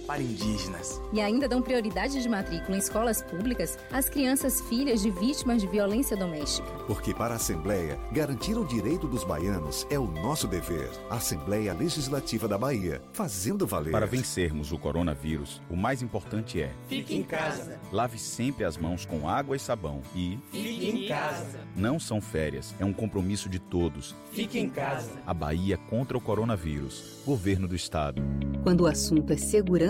para indígenas. E ainda dão prioridade de matrícula em escolas públicas às crianças filhas de vítimas de violência doméstica. Porque para a Assembleia, garantir o direito dos baianos é o nosso dever. Assembleia Legislativa da Bahia, fazendo valer. Para vencermos o coronavírus, o mais importante é: fique em casa. Lave sempre as mãos com água e sabão e fique em casa. Não são férias, é um compromisso de todos. Fique em casa. A Bahia contra o coronavírus. Governo do Estado. Quando o assunto é segurança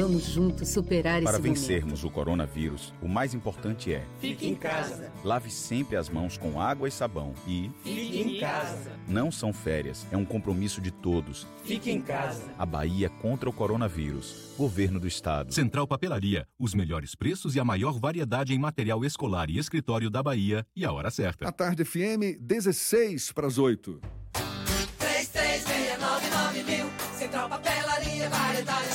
Vamos juntos superar Para esse momento. vencermos o coronavírus, o mais importante é: Fique em casa. lave sempre as mãos com água e sabão e Fique em casa. não são férias, é um compromisso de todos. Fique em casa. A Bahia contra o coronavírus. Governo do Estado. Central Papelaria, os melhores preços e a maior variedade em material escolar e escritório da Bahia e a hora certa. A tarde FM, 16 para as 8. 3369 mil. Central Papelaria, variedade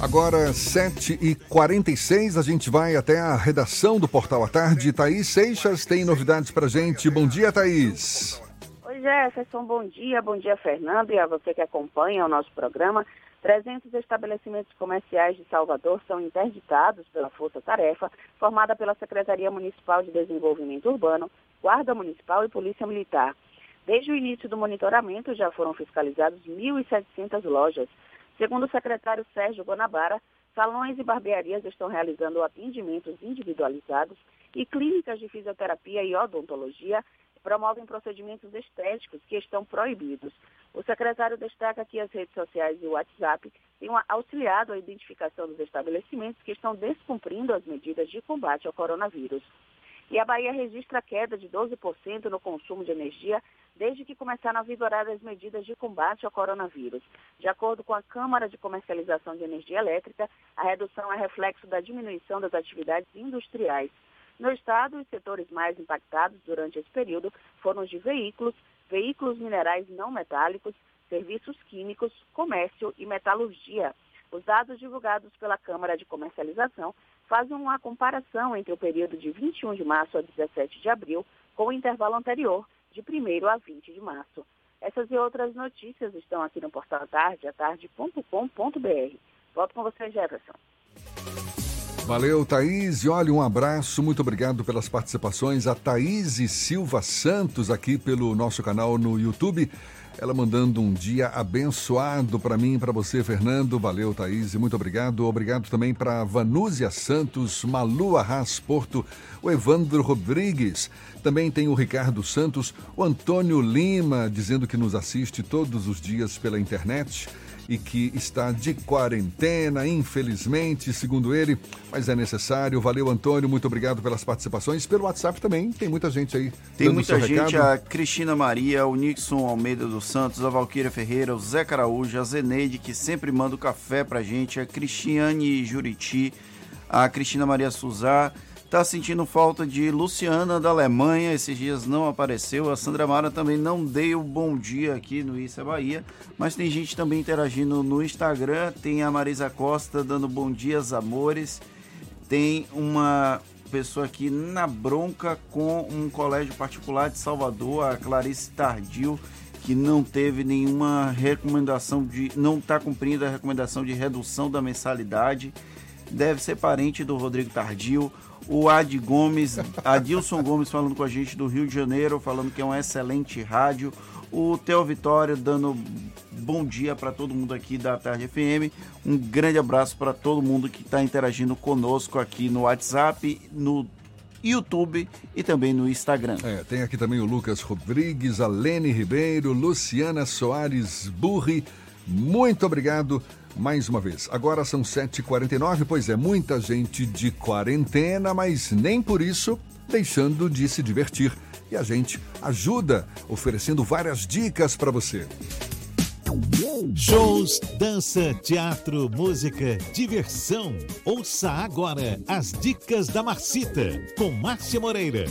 Agora, 7h46, a gente vai até a redação do Portal à Tarde. Thaís Seixas tem novidades pra gente. Bom dia, Thaís. Oi, Jefferson, bom dia. Bom dia, Fernando, e a você que acompanha o nosso programa. 300 estabelecimentos comerciais de Salvador são interditados pela Força Tarefa, formada pela Secretaria Municipal de Desenvolvimento Urbano, Guarda Municipal e Polícia Militar. Desde o início do monitoramento, já foram fiscalizados 1.700 lojas. Segundo o secretário Sérgio Guanabara, salões e barbearias estão realizando atendimentos individualizados e clínicas de fisioterapia e odontologia promovem procedimentos estéticos que estão proibidos. O secretário destaca que as redes sociais e o WhatsApp têm auxiliado a identificação dos estabelecimentos que estão descumprindo as medidas de combate ao coronavírus. E a Bahia registra queda de 12% no consumo de energia desde que começaram a vigorar as medidas de combate ao coronavírus. De acordo com a Câmara de Comercialização de Energia Elétrica, a redução é reflexo da diminuição das atividades industriais. No estado, os setores mais impactados durante esse período foram os de veículos, veículos minerais não metálicos, serviços químicos, comércio e metalurgia. Os dados divulgados pela Câmara de Comercialização fazem uma comparação entre o período de 21 de março a 17 de abril com o intervalo anterior, de 1 a 20 de março. Essas e outras notícias estão aqui no portal Tarde, atarde.com.br. Volto com você, Jefferson. Valeu, Thaís. E olha, um abraço, muito obrigado pelas participações. A Thaís Silva Santos aqui pelo nosso canal no YouTube. Ela mandando um dia abençoado para mim e para você, Fernando. Valeu, Thaís, muito obrigado. Obrigado também para Vanúzia Santos, Malu Arras Porto, o Evandro Rodrigues. Também tem o Ricardo Santos, o Antônio Lima, dizendo que nos assiste todos os dias pela internet e que está de quarentena, infelizmente, segundo ele, mas é necessário. Valeu, Antônio, muito obrigado pelas participações. Pelo WhatsApp também, tem muita gente aí. Tem muita gente, recado. a Cristina Maria, o Nixon Almeida dos Santos, a Valquíria Ferreira, o Zé Caraújo, a Zeneide, que sempre manda o café pra gente, a Cristiane Juriti, a Cristina Maria Suzar, tá sentindo falta de Luciana da Alemanha, esses dias não apareceu, a Sandra Mara também não deu bom dia aqui no Isso é Bahia, mas tem gente também interagindo no Instagram, tem a Marisa Costa dando bom dia, amores, tem uma pessoa aqui na bronca com um colégio particular de Salvador, a Clarice Tardio, que não teve nenhuma recomendação de. não está cumprindo a recomendação de redução da mensalidade. Deve ser parente do Rodrigo Tardio. O Ad Gomes, Adilson Gomes falando com a gente do Rio de Janeiro, falando que é um excelente rádio. O Theo Vitória dando bom dia para todo mundo aqui da Tarde FM. Um grande abraço para todo mundo que está interagindo conosco aqui no WhatsApp, no YouTube e também no Instagram. É, tem aqui também o Lucas Rodrigues, a Lene Ribeiro, Luciana Soares Burri. Muito obrigado mais uma vez. Agora são 7h49, pois é, muita gente de quarentena, mas nem por isso deixando de se divertir. E a gente ajuda oferecendo várias dicas para você. Shows, dança, teatro, música, diversão. Ouça agora as dicas da Marcita com Márcia Moreira.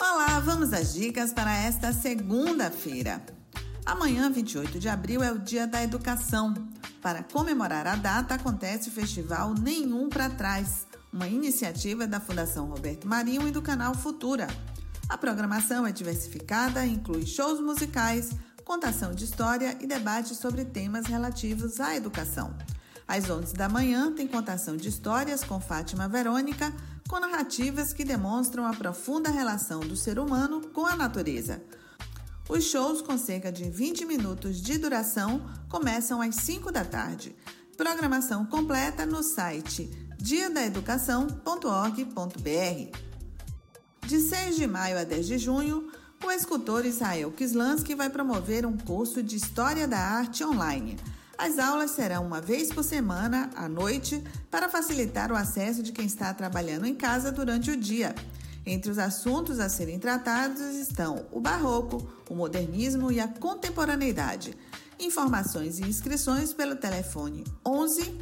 Olá, vamos às dicas para esta segunda-feira. Amanhã, 28 de abril, é o Dia da Educação. Para comemorar a data, acontece o festival Nenhum para Trás, uma iniciativa da Fundação Roberto Marinho e do canal Futura. A programação é diversificada e inclui shows musicais, contação de história e debates sobre temas relativos à educação. Às 11 da manhã, tem contação de histórias com Fátima Verônica, com narrativas que demonstram a profunda relação do ser humano com a natureza. Os shows, com cerca de 20 minutos de duração, começam às 5 da tarde. Programação completa no site diadaeducação.org.br. De 6 de maio a 10 de junho, o escultor Israel Kislansky vai promover um curso de História da Arte online. As aulas serão uma vez por semana, à noite, para facilitar o acesso de quem está trabalhando em casa durante o dia. Entre os assuntos a serem tratados estão o barroco, o modernismo e a contemporaneidade. Informações e inscrições pelo telefone 11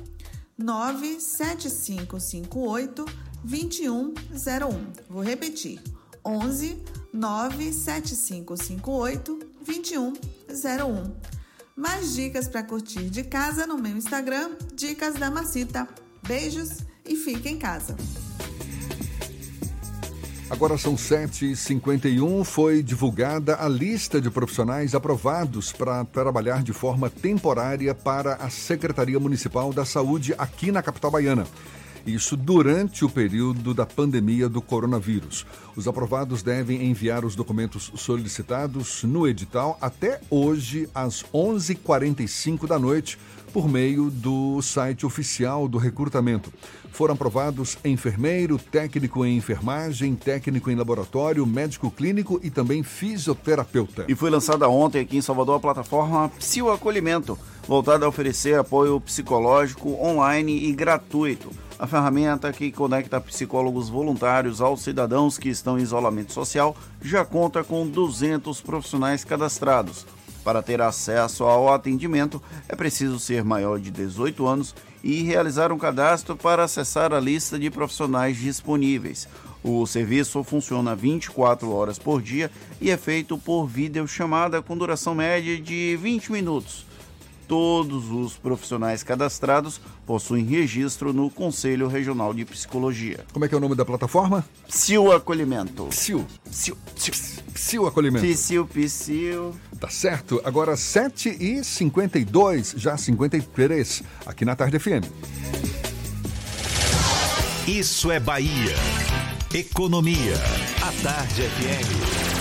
97558 2101. Vou repetir: 11 97558 2101. Mais dicas para curtir de casa no meu Instagram, Dicas da Macita. Beijos e fique em casa. Agora são 7h51. Foi divulgada a lista de profissionais aprovados para trabalhar de forma temporária para a Secretaria Municipal da Saúde aqui na capital baiana. Isso durante o período da pandemia do coronavírus. Os aprovados devem enviar os documentos solicitados no edital até hoje, às 11h45 da noite, por meio do site oficial do recrutamento. Foram aprovados enfermeiro, técnico em enfermagem, técnico em laboratório, médico clínico e também fisioterapeuta. E foi lançada ontem aqui em Salvador a plataforma Psio Acolhimento, voltada a oferecer apoio psicológico online e gratuito. A ferramenta que conecta psicólogos voluntários aos cidadãos que estão em isolamento social já conta com 200 profissionais cadastrados. Para ter acesso ao atendimento, é preciso ser maior de 18 anos e realizar um cadastro para acessar a lista de profissionais disponíveis. O serviço funciona 24 horas por dia e é feito por videochamada com duração média de 20 minutos todos os profissionais cadastrados possuem registro no Conselho Regional de Psicologia. Como é que é o nome da plataforma? Psil Acolhimento. Psil. Psil. Psil. Psil Acolhimento. Psil, Psil. Tá certo. Agora 7h52, já 53, aqui na Tarde FM. Isso é Bahia. Economia. A Tarde FM.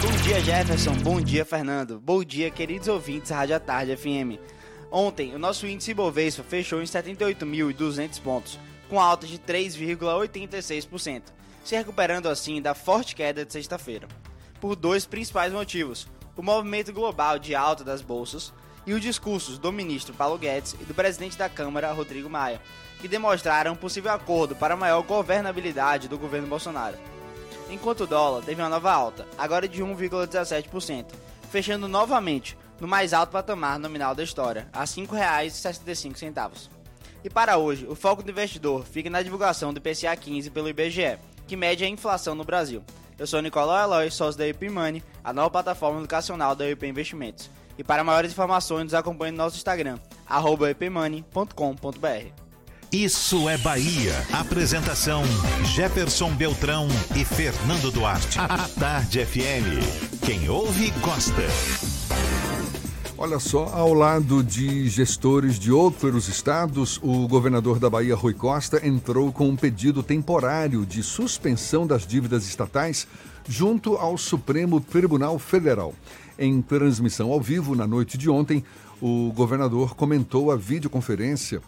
Bom dia, Jefferson. Bom dia, Fernando. Bom dia, queridos ouvintes da Rádio Tarde FM. Ontem, o nosso índice Bovespa fechou em 78.200 pontos, com alta de 3,86%, se recuperando assim da forte queda de sexta-feira. Por dois principais motivos: o movimento global de alta das bolsas e os discursos do ministro Paulo Guedes e do presidente da Câmara, Rodrigo Maia, que demonstraram um possível acordo para maior governabilidade do governo Bolsonaro. Enquanto o dólar teve uma nova alta, agora de 1,17%, fechando novamente no mais alto patamar nominal da história, a R$ 5,65. E para hoje, o foco do investidor fica na divulgação do IPCA 15 pelo IBGE, que mede a inflação no Brasil. Eu sou Nicolau Eloy, sócio da IP Money, a nova plataforma educacional da IP Investimentos. E para maiores informações, nos acompanhe no nosso Instagram, ipmoney.com.br. Isso é Bahia. Apresentação: Jefferson Beltrão e Fernando Duarte. A Tarde FM. Quem ouve, gosta. Olha só, ao lado de gestores de outros estados, o governador da Bahia, Rui Costa, entrou com um pedido temporário de suspensão das dívidas estatais junto ao Supremo Tribunal Federal. Em transmissão ao vivo na noite de ontem, o governador comentou a videoconferência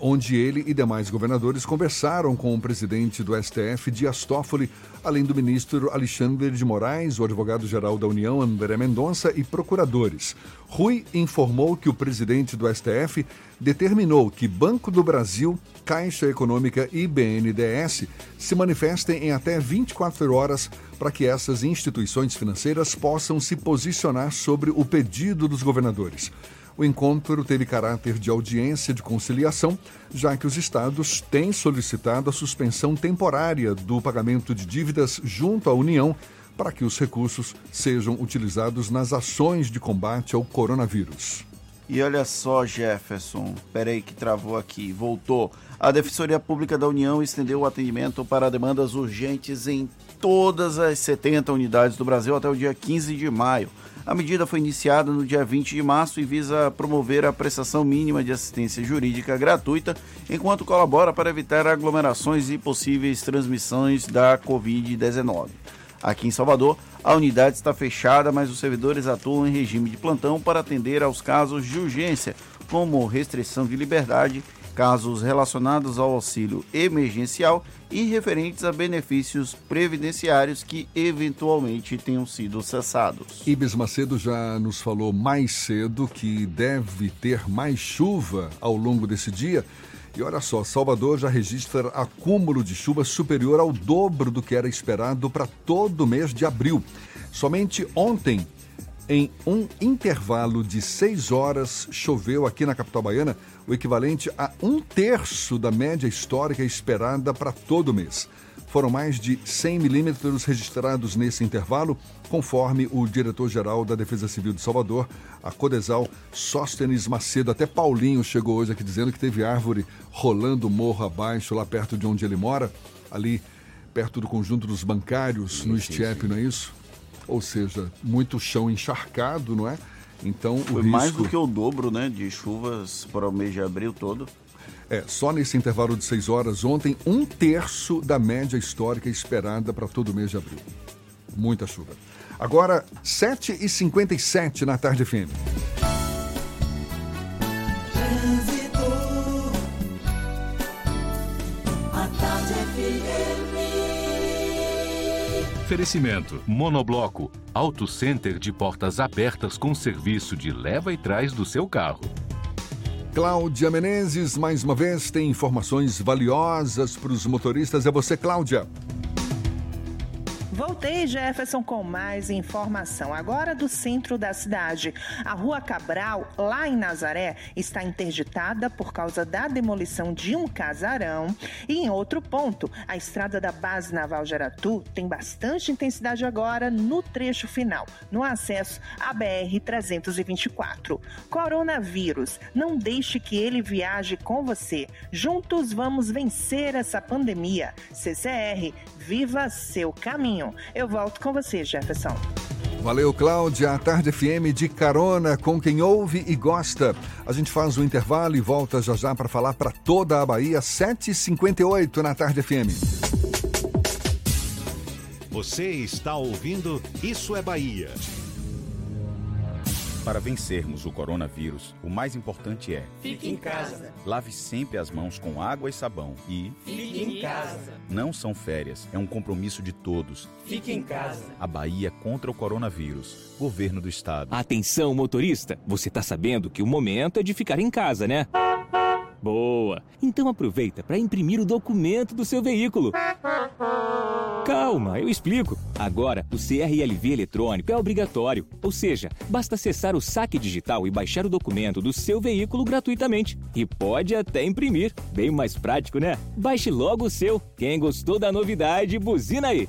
onde ele e demais governadores conversaram com o presidente do STF, Dias Toffoli, além do ministro Alexandre de Moraes, o advogado-geral da União, André Mendonça, e procuradores. Rui informou que o presidente do STF determinou que Banco do Brasil, Caixa Econômica e BNDES se manifestem em até 24 horas para que essas instituições financeiras possam se posicionar sobre o pedido dos governadores. O encontro teve caráter de audiência de conciliação, já que os estados têm solicitado a suspensão temporária do pagamento de dívidas junto à União para que os recursos sejam utilizados nas ações de combate ao coronavírus. E olha só, Jefferson, peraí que travou aqui, voltou. A Defensoria Pública da União estendeu o atendimento para demandas urgentes em todas as 70 unidades do Brasil até o dia 15 de maio. A medida foi iniciada no dia 20 de março e visa promover a prestação mínima de assistência jurídica gratuita, enquanto colabora para evitar aglomerações e possíveis transmissões da Covid-19. Aqui em Salvador, a unidade está fechada, mas os servidores atuam em regime de plantão para atender aos casos de urgência, como restrição de liberdade, casos relacionados ao auxílio emergencial e referentes a benefícios previdenciários que eventualmente tenham sido cessados. Ibis Macedo já nos falou mais cedo que deve ter mais chuva ao longo desse dia. E olha só, Salvador já registra acúmulo de chuva superior ao dobro do que era esperado para todo o mês de abril. Somente ontem, em um intervalo de seis horas, choveu aqui na capital baiana o equivalente a um terço da média histórica esperada para todo mês. Foram mais de 100 milímetros registrados nesse intervalo, conforme o diretor-geral da Defesa Civil de Salvador, a Codesal Sóstenes Macedo. Até Paulinho chegou hoje aqui dizendo que teve árvore rolando morro abaixo, lá perto de onde ele mora, ali perto do conjunto dos bancários, sim, no Estiep, não é isso? Ou seja, muito chão encharcado, não é? Então, Foi risco... mais do que o dobro né, de chuvas para o mês de abril todo. É, só nesse intervalo de seis horas ontem, um terço da média histórica esperada para todo o mês de abril. Muita chuva. Agora, 7h57 na tarde FM. Oferecimento: Monobloco, Auto Center de portas abertas com serviço de leva e trás do seu carro. Cláudia Menezes, mais uma vez, tem informações valiosas para os motoristas. É você, Cláudia. Voltei, Jefferson, com mais informação. Agora do centro da cidade. A Rua Cabral, lá em Nazaré, está interditada por causa da demolição de um casarão. E em outro ponto, a estrada da Base Naval Geratu tem bastante intensidade agora no trecho final, no acesso à BR-324. Coronavírus, não deixe que ele viaje com você. Juntos vamos vencer essa pandemia. CCR, viva seu caminho. Eu volto com você, Jefferson. Valeu, Cláudia. A Tarde FM de carona com quem ouve e gosta. A gente faz o intervalo e volta já já para falar para toda a Bahia, 7h58 na Tarde FM. Você está ouvindo Isso é Bahia. Para vencermos o coronavírus, o mais importante é: Fique em casa. Lave sempre as mãos com água e sabão e Fique em casa. Não são férias, é um compromisso de todos. Fique em casa. A Bahia contra o coronavírus. Governo do Estado. Atenção, motorista. Você tá sabendo que o momento é de ficar em casa, né? Boa! Então aproveita para imprimir o documento do seu veículo. Calma, eu explico. Agora, o CRLV eletrônico é obrigatório, ou seja, basta acessar o saque digital e baixar o documento do seu veículo gratuitamente. E pode até imprimir. Bem mais prático, né? Baixe logo o seu. Quem gostou da novidade, buzina aí.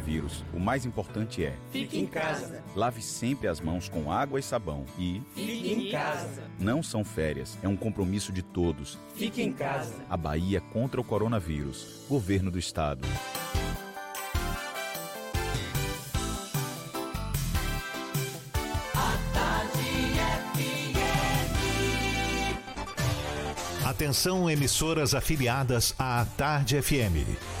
o mais importante é: Fique em casa. Lave sempre as mãos com água e sabão e Fique em casa. Não são férias, é um compromisso de todos. Fique em casa. A Bahia contra o coronavírus. Governo do Estado. Atenção, emissoras afiliadas à Tarde FM.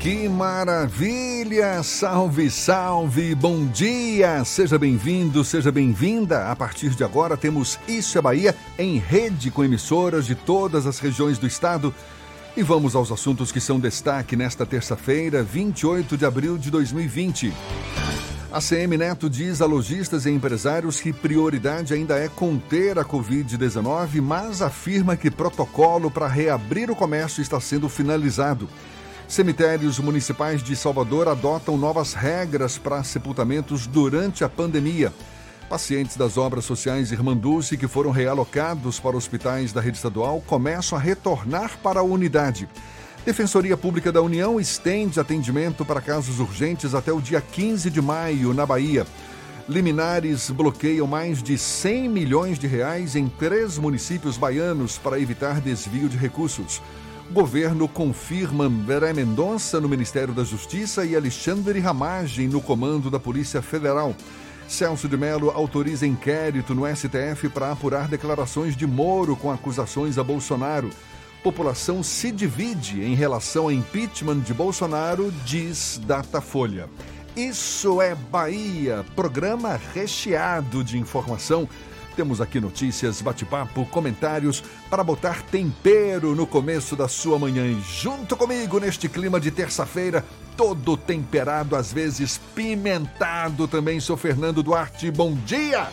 Que maravilha! Salve, salve! Bom dia! Seja bem-vindo, seja bem-vinda. A partir de agora temos Isso é Bahia em rede com emissoras de todas as regiões do estado. E vamos aos assuntos que são destaque nesta terça-feira, 28 de abril de 2020. A CM Neto diz a lojistas e empresários que prioridade ainda é conter a Covid-19, mas afirma que protocolo para reabrir o comércio está sendo finalizado. Cemitérios municipais de Salvador adotam novas regras para sepultamentos durante a pandemia. Pacientes das obras sociais Irmanduce que foram realocados para hospitais da rede estadual começam a retornar para a unidade. Defensoria Pública da União estende atendimento para casos urgentes até o dia 15 de maio, na Bahia. Liminares bloqueiam mais de 100 milhões de reais em três municípios baianos para evitar desvio de recursos. Governo confirma André Mendonça no Ministério da Justiça e Alexandre Ramagem no comando da Polícia Federal. Celso de Mello autoriza inquérito no STF para apurar declarações de Moro com acusações a Bolsonaro. População se divide em relação ao impeachment de Bolsonaro, diz Datafolha. Isso é Bahia, programa recheado de informação temos aqui notícias, bate-papo, comentários para botar tempero no começo da sua manhã. E junto comigo neste clima de terça-feira, todo temperado, às vezes pimentado também, sou Fernando Duarte. Bom dia!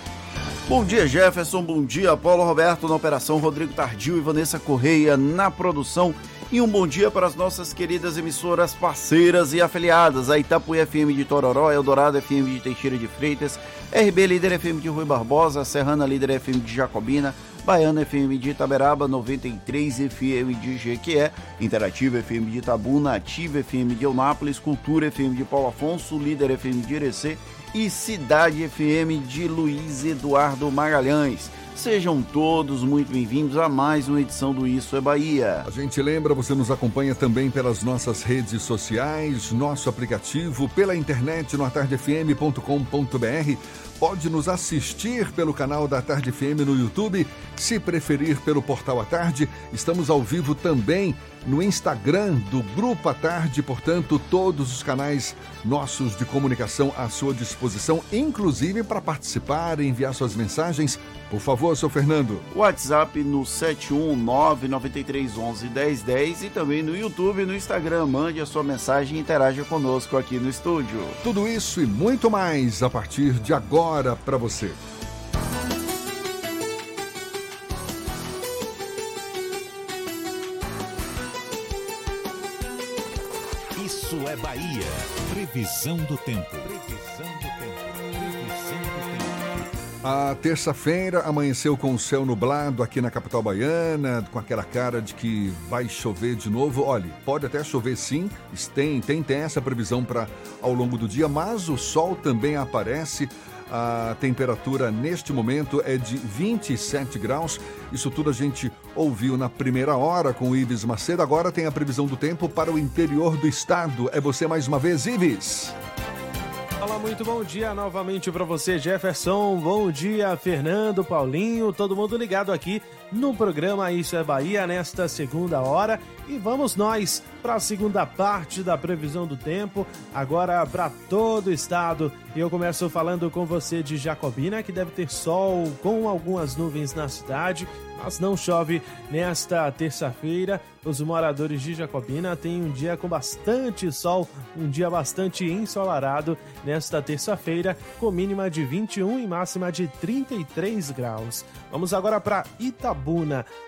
Bom dia, Jefferson. Bom dia, Paulo Roberto na operação, Rodrigo Tardio e Vanessa Correia na produção. E um bom dia para as nossas queridas emissoras parceiras e afiliadas, a Itapuí FM de Tororó, Eldorado FM de Teixeira de Freitas, RB Líder FM de Rui Barbosa, Serrana Líder FM de Jacobina, Baiana FM de Itaberaba, 93 FM de Jequié, Interativa FM de Itabuna, Ativa FM de Eunápolis, Cultura FM de Paulo Afonso, Líder FM de Irecê e Cidade FM de Luiz Eduardo Magalhães. Sejam todos muito bem-vindos a mais uma edição do Isso é Bahia. A gente lembra, você nos acompanha também pelas nossas redes sociais, nosso aplicativo, pela internet no atardefm.com.br. Pode nos assistir pelo canal da Tarde FM no YouTube, se preferir pelo portal à tarde. Estamos ao vivo também no Instagram do Grupo à Tarde, portanto, todos os canais nossos de comunicação à sua disposição, inclusive para participar e enviar suas mensagens. Por favor, seu Fernando. WhatsApp no 71993111010 e também no YouTube e no Instagram. Mande a sua mensagem e interaja conosco aqui no estúdio. Tudo isso e muito mais a partir de agora para você. Isso é Bahia. Previsão do tempo. A terça-feira amanheceu com o céu nublado aqui na capital baiana, com aquela cara de que vai chover de novo. Olha, pode até chover sim, tem, tem, tem essa previsão para ao longo do dia, mas o sol também aparece. A temperatura neste momento é de 27 graus. Isso tudo a gente ouviu na primeira hora com o Ives Macedo. Agora tem a previsão do tempo para o interior do estado. É você mais uma vez, Ives. Olá, muito bom dia novamente para você, Jefferson. Bom dia, Fernando, Paulinho, todo mundo ligado aqui no programa Isso é Bahia nesta segunda hora. E vamos nós para a segunda parte da previsão do tempo, agora para todo o estado. E eu começo falando com você de Jacobina, que deve ter sol com algumas nuvens na cidade, mas não chove nesta terça-feira. Os moradores de Jacobina têm um dia com bastante sol, um dia bastante ensolarado nesta terça-feira, com mínima de 21 e máxima de 33 graus. Vamos agora para Itabuna.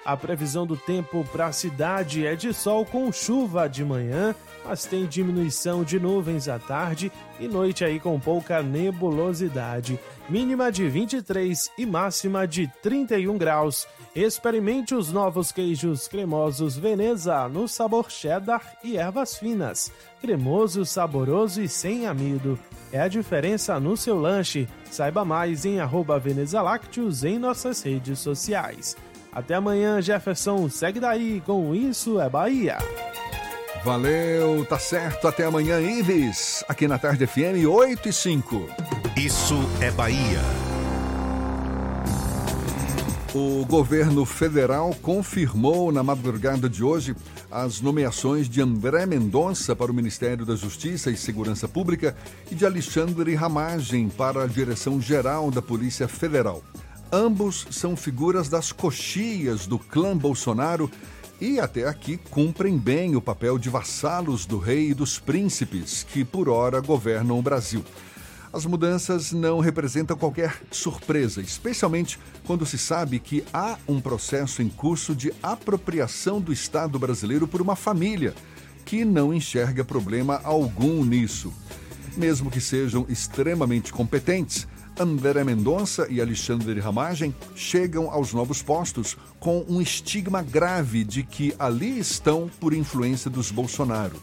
A previsão do tempo para a cidade é de sol com chuva chuva de manhã, mas tem diminuição de nuvens à tarde e noite aí com pouca nebulosidade. Mínima de 23 e máxima de 31 graus. Experimente os novos queijos cremosos Veneza no sabor cheddar e ervas finas. Cremoso, saboroso e sem amido. É a diferença no seu lanche. Saiba mais em arroba Veneza Lácteos em nossas redes sociais. Até amanhã, Jefferson. Segue daí com Isso é Bahia. Valeu, tá certo. Até amanhã, Ives. Aqui na Tarde FM 8 e 5. Isso é Bahia. O governo federal confirmou na madrugada de hoje as nomeações de André Mendonça para o Ministério da Justiça e Segurança Pública e de Alexandre Ramagem para a Direção-Geral da Polícia Federal. Ambos são figuras das coxias do clã Bolsonaro e até aqui cumprem bem o papel de vassalos do rei e dos príncipes que por ora governam o Brasil. As mudanças não representam qualquer surpresa, especialmente quando se sabe que há um processo em curso de apropriação do Estado brasileiro por uma família que não enxerga problema algum nisso. Mesmo que sejam extremamente competentes, André Mendonça e Alexandre Ramagem chegam aos novos postos com um estigma grave de que ali estão por influência dos Bolsonaro.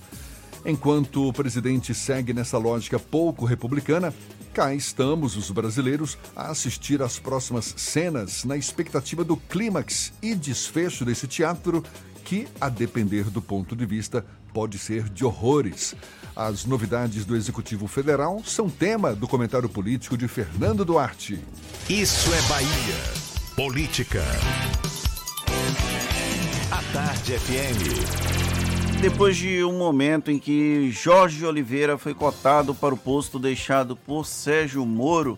Enquanto o presidente segue nessa lógica pouco republicana, cá estamos os brasileiros a assistir às próximas cenas na expectativa do clímax e desfecho desse teatro que, a depender do ponto de vista, pode ser de horrores. As novidades do Executivo Federal são tema do comentário político de Fernando Duarte. Isso é Bahia. Política. A Tarde FM. Depois de um momento em que Jorge Oliveira foi cotado para o posto deixado por Sérgio Moro,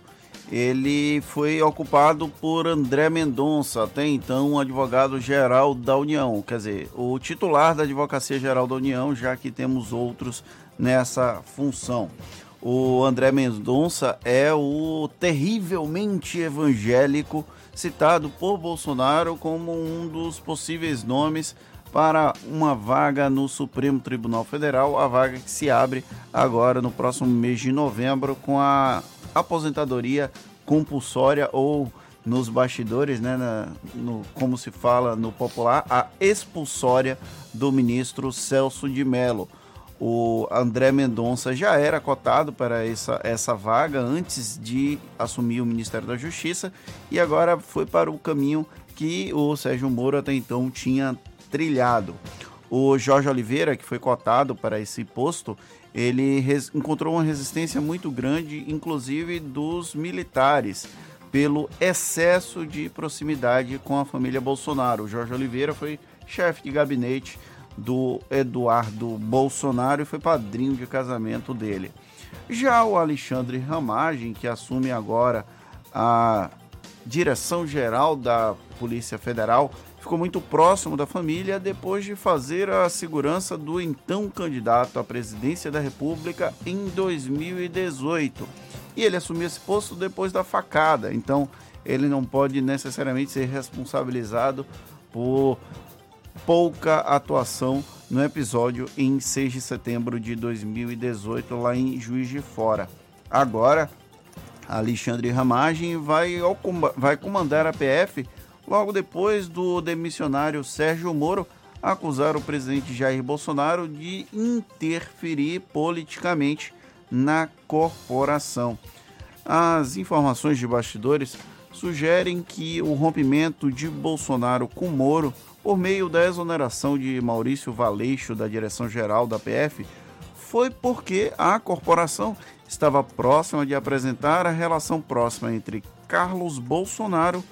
ele foi ocupado por André Mendonça, até então advogado-geral da União, quer dizer, o titular da Advocacia Geral da União, já que temos outros nessa função. O André Mendonça é o terrivelmente evangélico citado por Bolsonaro como um dos possíveis nomes para uma vaga no Supremo Tribunal Federal, a vaga que se abre agora no próximo mês de novembro com a aposentadoria compulsória ou nos bastidores, né, na, no, como se fala no popular, a expulsória do ministro Celso de Mello. O André Mendonça já era cotado para essa, essa vaga antes de assumir o Ministério da Justiça e agora foi para o caminho que o Sérgio Moro até então tinha trilhado. O Jorge Oliveira, que foi cotado para esse posto, ele encontrou uma resistência muito grande, inclusive dos militares, pelo excesso de proximidade com a família Bolsonaro. O Jorge Oliveira foi chefe de gabinete do Eduardo Bolsonaro e foi padrinho de casamento dele. Já o Alexandre Ramagem, que assume agora a direção geral da Polícia Federal, ficou muito próximo da família depois de fazer a segurança do então candidato à presidência da República em 2018. E ele assumiu esse posto depois da facada, então ele não pode necessariamente ser responsabilizado por pouca atuação no episódio em 6 de setembro de 2018 lá em Juiz de Fora. Agora, Alexandre Ramagem vai, vai comandar a PF logo depois do demissionário Sérgio Moro acusar o presidente Jair Bolsonaro de interferir politicamente na corporação. As informações de bastidores sugerem que o rompimento de Bolsonaro com Moro, por meio da exoneração de Maurício Valeixo da direção-geral da PF, foi porque a corporação estava próxima de apresentar a relação próxima entre Carlos Bolsonaro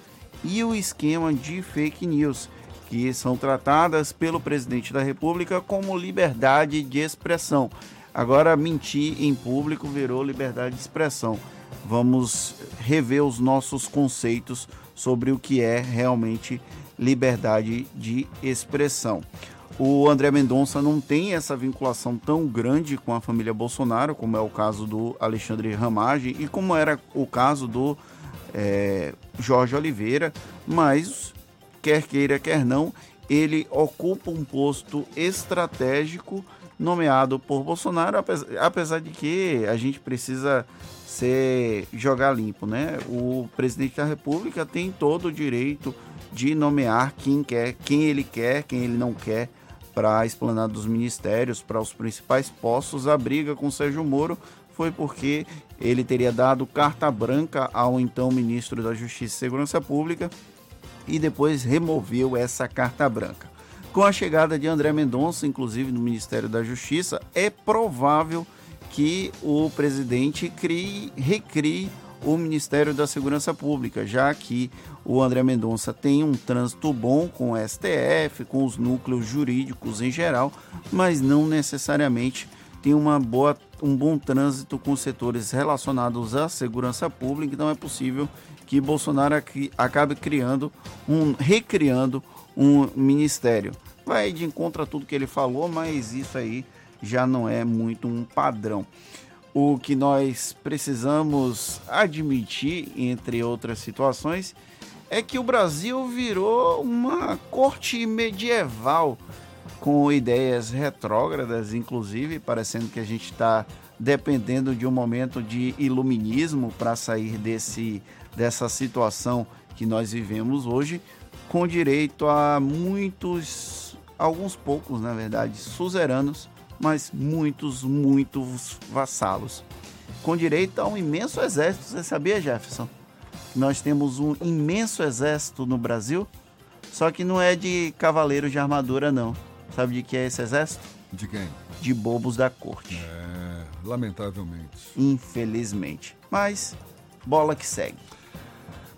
e o esquema de fake news, que são tratadas pelo presidente da República como liberdade de expressão. Agora, mentir em público virou liberdade de expressão. Vamos rever os nossos conceitos sobre o que é realmente liberdade de expressão. O André Mendonça não tem essa vinculação tão grande com a família Bolsonaro, como é o caso do Alexandre Ramage e como era o caso do é, Jorge Oliveira, mas quer queira, quer não, ele ocupa um posto estratégico nomeado por Bolsonaro, apesar, de que a gente precisa ser jogar limpo, né? O presidente da República tem todo o direito de nomear quem quer, quem ele quer, quem ele não quer para a esplanada dos ministérios, para os principais postos. A briga com Sérgio Moro foi porque ele teria dado carta branca ao então ministro da Justiça e Segurança Pública e depois removeu essa carta branca. Com a chegada de André Mendonça, inclusive no Ministério da Justiça, é provável que o presidente crie, recrie o Ministério da Segurança Pública, já que o André Mendonça tem um trânsito bom com o STF, com os núcleos jurídicos em geral, mas não necessariamente tem uma boa, um bom trânsito com setores relacionados à segurança pública, então é possível que Bolsonaro acabe criando um recriando um ministério. Vai de encontro a tudo que ele falou, mas isso aí já não é muito um padrão. O que nós precisamos admitir, entre outras situações, é que o Brasil virou uma corte medieval com ideias retrógradas, inclusive, parecendo que a gente está dependendo de um momento de iluminismo para sair desse, dessa situação que nós vivemos hoje, com direito a muitos, alguns poucos, na verdade, suzeranos mas muitos, muitos vassalos. Com direito a um imenso exército. Você sabia, Jefferson? Nós temos um imenso exército no Brasil, só que não é de cavaleiros de armadura, não. Sabe de que é esse exército? De quem? De bobos da corte. É, lamentavelmente. Infelizmente. Mas, bola que segue.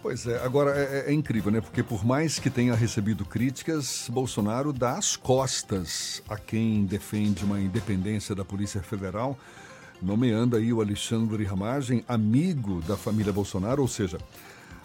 Pois é, agora é, é, é, incrível, né? Porque por mais que tenha recebido críticas, Bolsonaro dá as costas a quem defende uma independência da Polícia Federal, nomeando aí o Alexandre Ramagem amigo da família Bolsonaro, ou seja,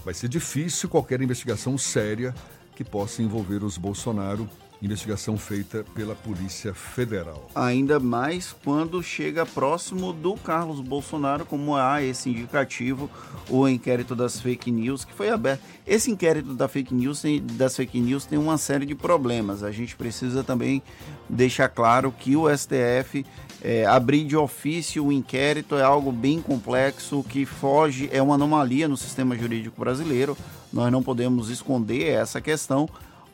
vai ser difícil qualquer investigação séria que possa envolver os Bolsonaro investigação feita pela Polícia Federal. Ainda mais quando chega próximo do Carlos Bolsonaro, como há esse indicativo, o inquérito das fake news que foi aberto. Esse inquérito da fake news, das fake news tem uma série de problemas. A gente precisa também deixar claro que o STF é, abrir de ofício o inquérito é algo bem complexo que foge, é uma anomalia no sistema jurídico brasileiro. Nós não podemos esconder essa questão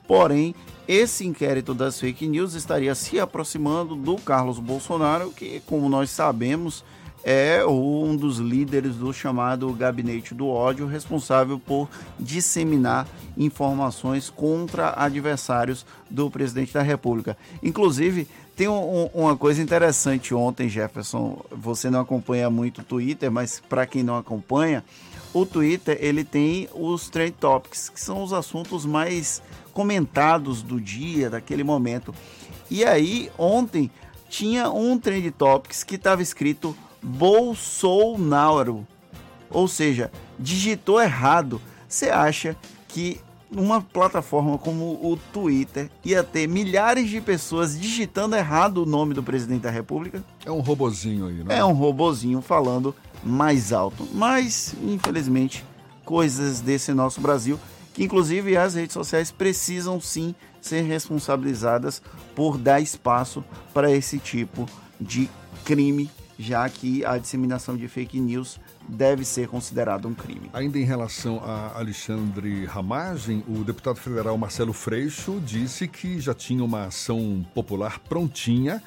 Porém, esse inquérito das fake news estaria se aproximando do Carlos Bolsonaro, que, como nós sabemos, é um dos líderes do chamado Gabinete do Ódio, responsável por disseminar informações contra adversários do presidente da República. Inclusive, tem um, uma coisa interessante ontem, Jefferson. Você não acompanha muito o Twitter, mas para quem não acompanha, o Twitter ele tem os trend topics, que são os assuntos mais comentados do dia, daquele momento. E aí, ontem, tinha um Trend Topics que estava escrito Bolsonaro. Ou seja, digitou errado. Você acha que uma plataforma como o Twitter ia ter milhares de pessoas digitando errado o nome do presidente da República? É um robozinho aí, né? É um robozinho falando mais alto. Mas, infelizmente, coisas desse nosso Brasil que inclusive as redes sociais precisam sim ser responsabilizadas por dar espaço para esse tipo de crime, já que a disseminação de fake news deve ser considerado um crime. Ainda em relação a Alexandre Ramagem, o deputado federal Marcelo Freixo disse que já tinha uma ação popular prontinha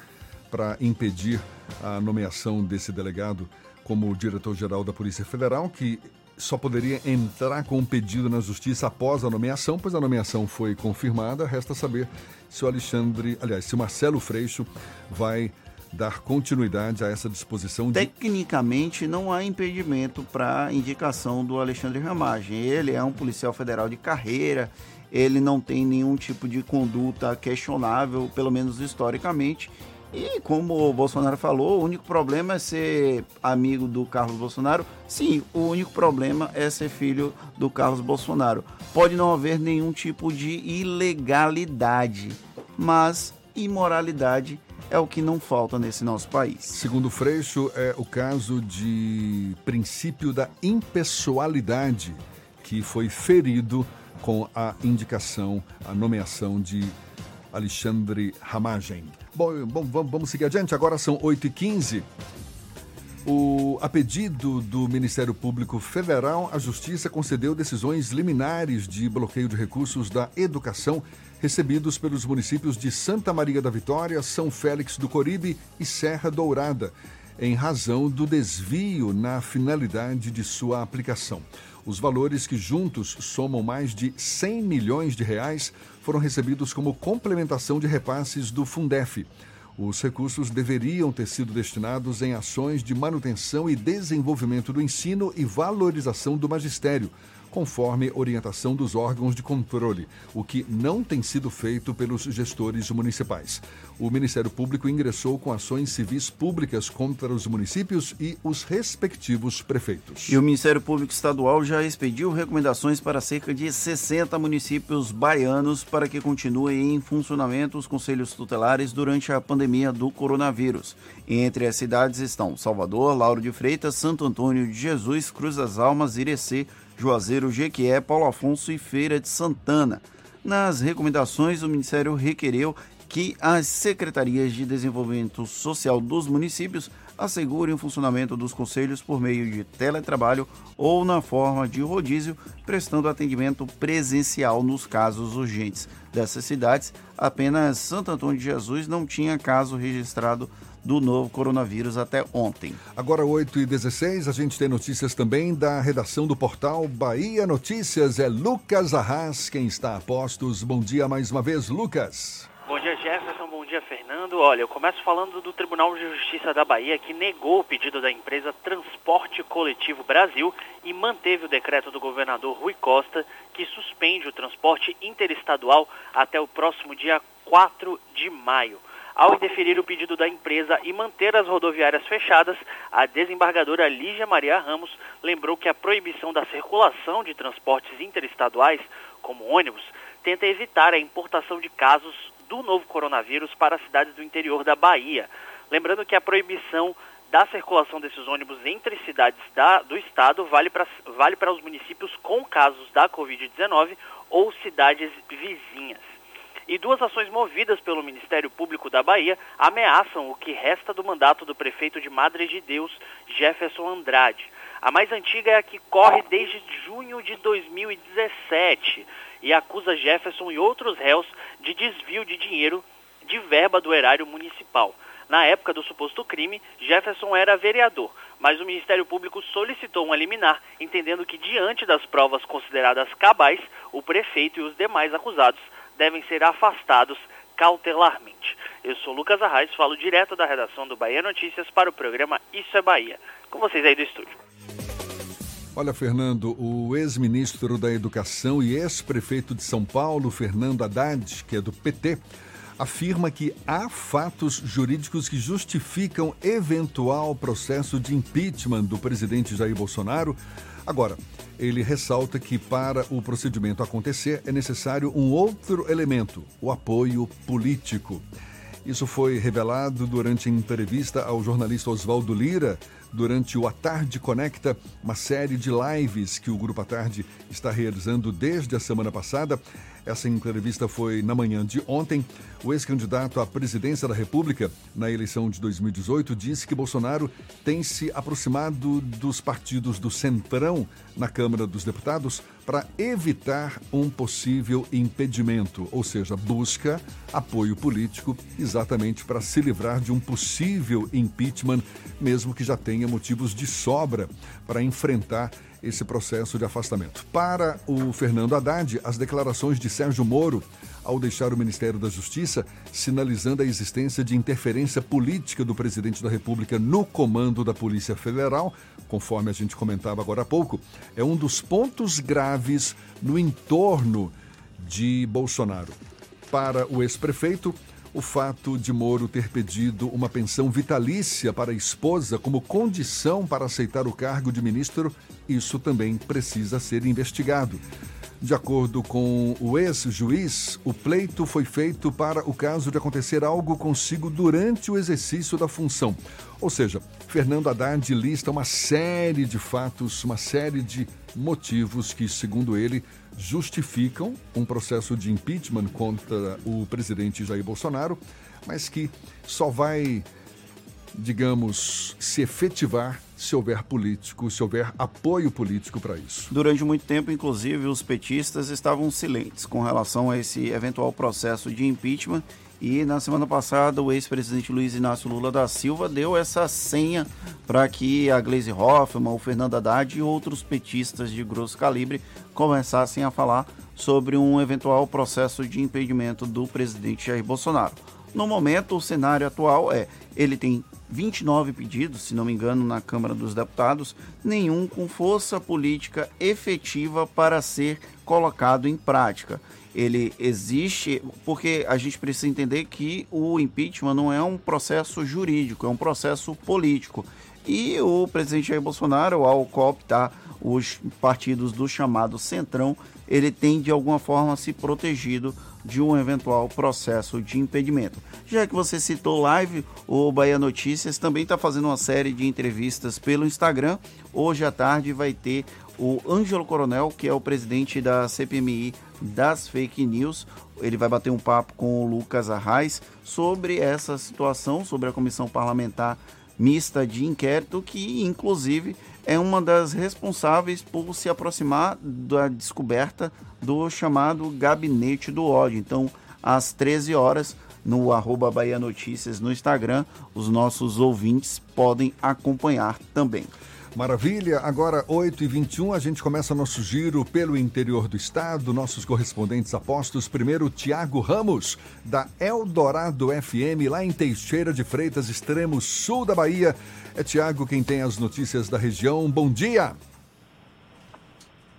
para impedir a nomeação desse delegado como diretor-geral da Polícia Federal, que só poderia entrar com um pedido na justiça após a nomeação, pois a nomeação foi confirmada. Resta saber se o Alexandre, aliás, se o Marcelo Freixo vai dar continuidade a essa disposição. Tecnicamente, não há impedimento para indicação do Alexandre Ramagem. Ele é um policial federal de carreira, ele não tem nenhum tipo de conduta questionável, pelo menos historicamente, e como o Bolsonaro falou, o único problema é ser amigo do Carlos Bolsonaro. Sim, o único problema é ser filho do Carlos Bolsonaro. Pode não haver nenhum tipo de ilegalidade, mas imoralidade é o que não falta nesse nosso país. Segundo Freixo, é o caso de princípio da impessoalidade que foi ferido com a indicação, a nomeação de Alexandre Ramagem. Bom, bom vamos seguir adiante. Agora são 8h15. O, a pedido do Ministério Público Federal, a Justiça concedeu decisões liminares de bloqueio de recursos da educação recebidos pelos municípios de Santa Maria da Vitória, São Félix do Coribe e Serra Dourada, em razão do desvio na finalidade de sua aplicação. Os valores, que juntos somam mais de 100 milhões de reais, foram recebidos como complementação de repasses do Fundef. Os recursos deveriam ter sido destinados em ações de manutenção e desenvolvimento do ensino e valorização do magistério, conforme orientação dos órgãos de controle, o que não tem sido feito pelos gestores municipais. O Ministério Público ingressou com ações civis públicas contra os municípios e os respectivos prefeitos. E o Ministério Público Estadual já expediu recomendações para cerca de 60 municípios baianos para que continuem em funcionamento os conselhos tutelares durante a pandemia do coronavírus. Entre as cidades estão Salvador, Lauro de Freitas, Santo Antônio de Jesus, Cruz das Almas, Irecê, Juazeiro, Jequié, Paulo Afonso e Feira de Santana. Nas recomendações, o Ministério requereu que as secretarias de desenvolvimento social dos municípios assegurem o funcionamento dos conselhos por meio de teletrabalho ou na forma de rodízio, prestando atendimento presencial nos casos urgentes. Dessas cidades, apenas Santo Antônio de Jesus não tinha caso registrado do novo coronavírus até ontem. Agora, 8 e 16 a gente tem notícias também da redação do portal Bahia Notícias. É Lucas Arras quem está a postos. Bom dia mais uma vez, Lucas. Bom dia, Jefferson. Bom dia, Fernando. Olha, eu começo falando do Tribunal de Justiça da Bahia, que negou o pedido da empresa Transporte Coletivo Brasil e manteve o decreto do governador Rui Costa, que suspende o transporte interestadual até o próximo dia 4 de maio. Ao indeferir o pedido da empresa e manter as rodoviárias fechadas, a desembargadora Lígia Maria Ramos lembrou que a proibição da circulação de transportes interestaduais, como ônibus, tenta evitar a importação de casos do novo coronavírus para as cidades do interior da Bahia. Lembrando que a proibição da circulação desses ônibus entre cidades da, do estado vale para vale os municípios com casos da Covid-19 ou cidades vizinhas e duas ações movidas pelo Ministério Público da Bahia ameaçam o que resta do mandato do prefeito de Madre de Deus, Jefferson Andrade. A mais antiga é a que corre desde junho de 2017 e acusa Jefferson e outros réus de desvio de dinheiro de verba do erário municipal. Na época do suposto crime, Jefferson era vereador, mas o Ministério Público solicitou um liminar, entendendo que, diante das provas consideradas cabais, o prefeito e os demais acusados devem ser afastados cautelarmente. Eu sou Lucas Arraes, falo direto da redação do Bahia Notícias para o programa Isso é Bahia. Com vocês aí do estúdio. Olha, Fernando, o ex-ministro da Educação e ex-prefeito de São Paulo, Fernando Haddad, que é do PT, afirma que há fatos jurídicos que justificam eventual processo de impeachment do presidente Jair Bolsonaro. Agora, ele ressalta que para o procedimento acontecer é necessário um outro elemento, o apoio político. Isso foi revelado durante entrevista ao jornalista Oswaldo Lira, durante o A Tarde Conecta, uma série de lives que o Grupo A Tarde está realizando desde a semana passada. Essa entrevista foi na manhã de ontem. O ex-candidato à presidência da República na eleição de 2018 disse que Bolsonaro tem se aproximado dos partidos do Centrão na Câmara dos Deputados para evitar um possível impedimento, ou seja, busca apoio político exatamente para se livrar de um possível impeachment, mesmo que já tenha motivos de sobra para enfrentar esse processo de afastamento. Para o Fernando Haddad, as declarações de Sérgio Moro ao deixar o Ministério da Justiça, sinalizando a existência de interferência política do presidente da República no comando da Polícia Federal, conforme a gente comentava agora há pouco, é um dos pontos graves no entorno de Bolsonaro. Para o ex-prefeito, o fato de Moro ter pedido uma pensão vitalícia para a esposa como condição para aceitar o cargo de ministro, isso também precisa ser investigado. De acordo com o ex-juiz, o pleito foi feito para o caso de acontecer algo consigo durante o exercício da função. Ou seja, Fernando Haddad lista uma série de fatos, uma série de motivos que, segundo ele, justificam um processo de impeachment contra o presidente Jair Bolsonaro, mas que só vai, digamos, se efetivar se houver político, se houver apoio político para isso. Durante muito tempo, inclusive, os petistas estavam silentes com relação a esse eventual processo de impeachment. E na semana passada, o ex-presidente Luiz Inácio Lula da Silva deu essa senha para que a Gleisi Hoffmann, o Fernando Haddad e outros petistas de grosso calibre começassem a falar sobre um eventual processo de impedimento do presidente Jair Bolsonaro. No momento, o cenário atual é: ele tem 29 pedidos, se não me engano, na Câmara dos Deputados, nenhum com força política efetiva para ser colocado em prática. Ele existe porque a gente precisa entender que o impeachment não é um processo jurídico, é um processo político. E o presidente Jair Bolsonaro, ao cooptar os partidos do chamado Centrão, ele tem de alguma forma se protegido de um eventual processo de impedimento. Já que você citou live, o Bahia Notícias também está fazendo uma série de entrevistas pelo Instagram. Hoje à tarde vai ter o Ângelo Coronel, que é o presidente da CPMI das fake news. Ele vai bater um papo com o Lucas Arraes sobre essa situação, sobre a comissão parlamentar mista de inquérito, que inclusive é uma das responsáveis por se aproximar da descoberta do chamado Gabinete do Ódio. Então, às 13 horas, no arroba Bahia Notícias no Instagram, os nossos ouvintes podem acompanhar também. Maravilha, agora 8h21, a gente começa nosso giro pelo interior do estado, nossos correspondentes apostos. Primeiro, Tiago Ramos, da Eldorado FM, lá em Teixeira de Freitas, extremo sul da Bahia. É Tiago quem tem as notícias da região. Bom dia!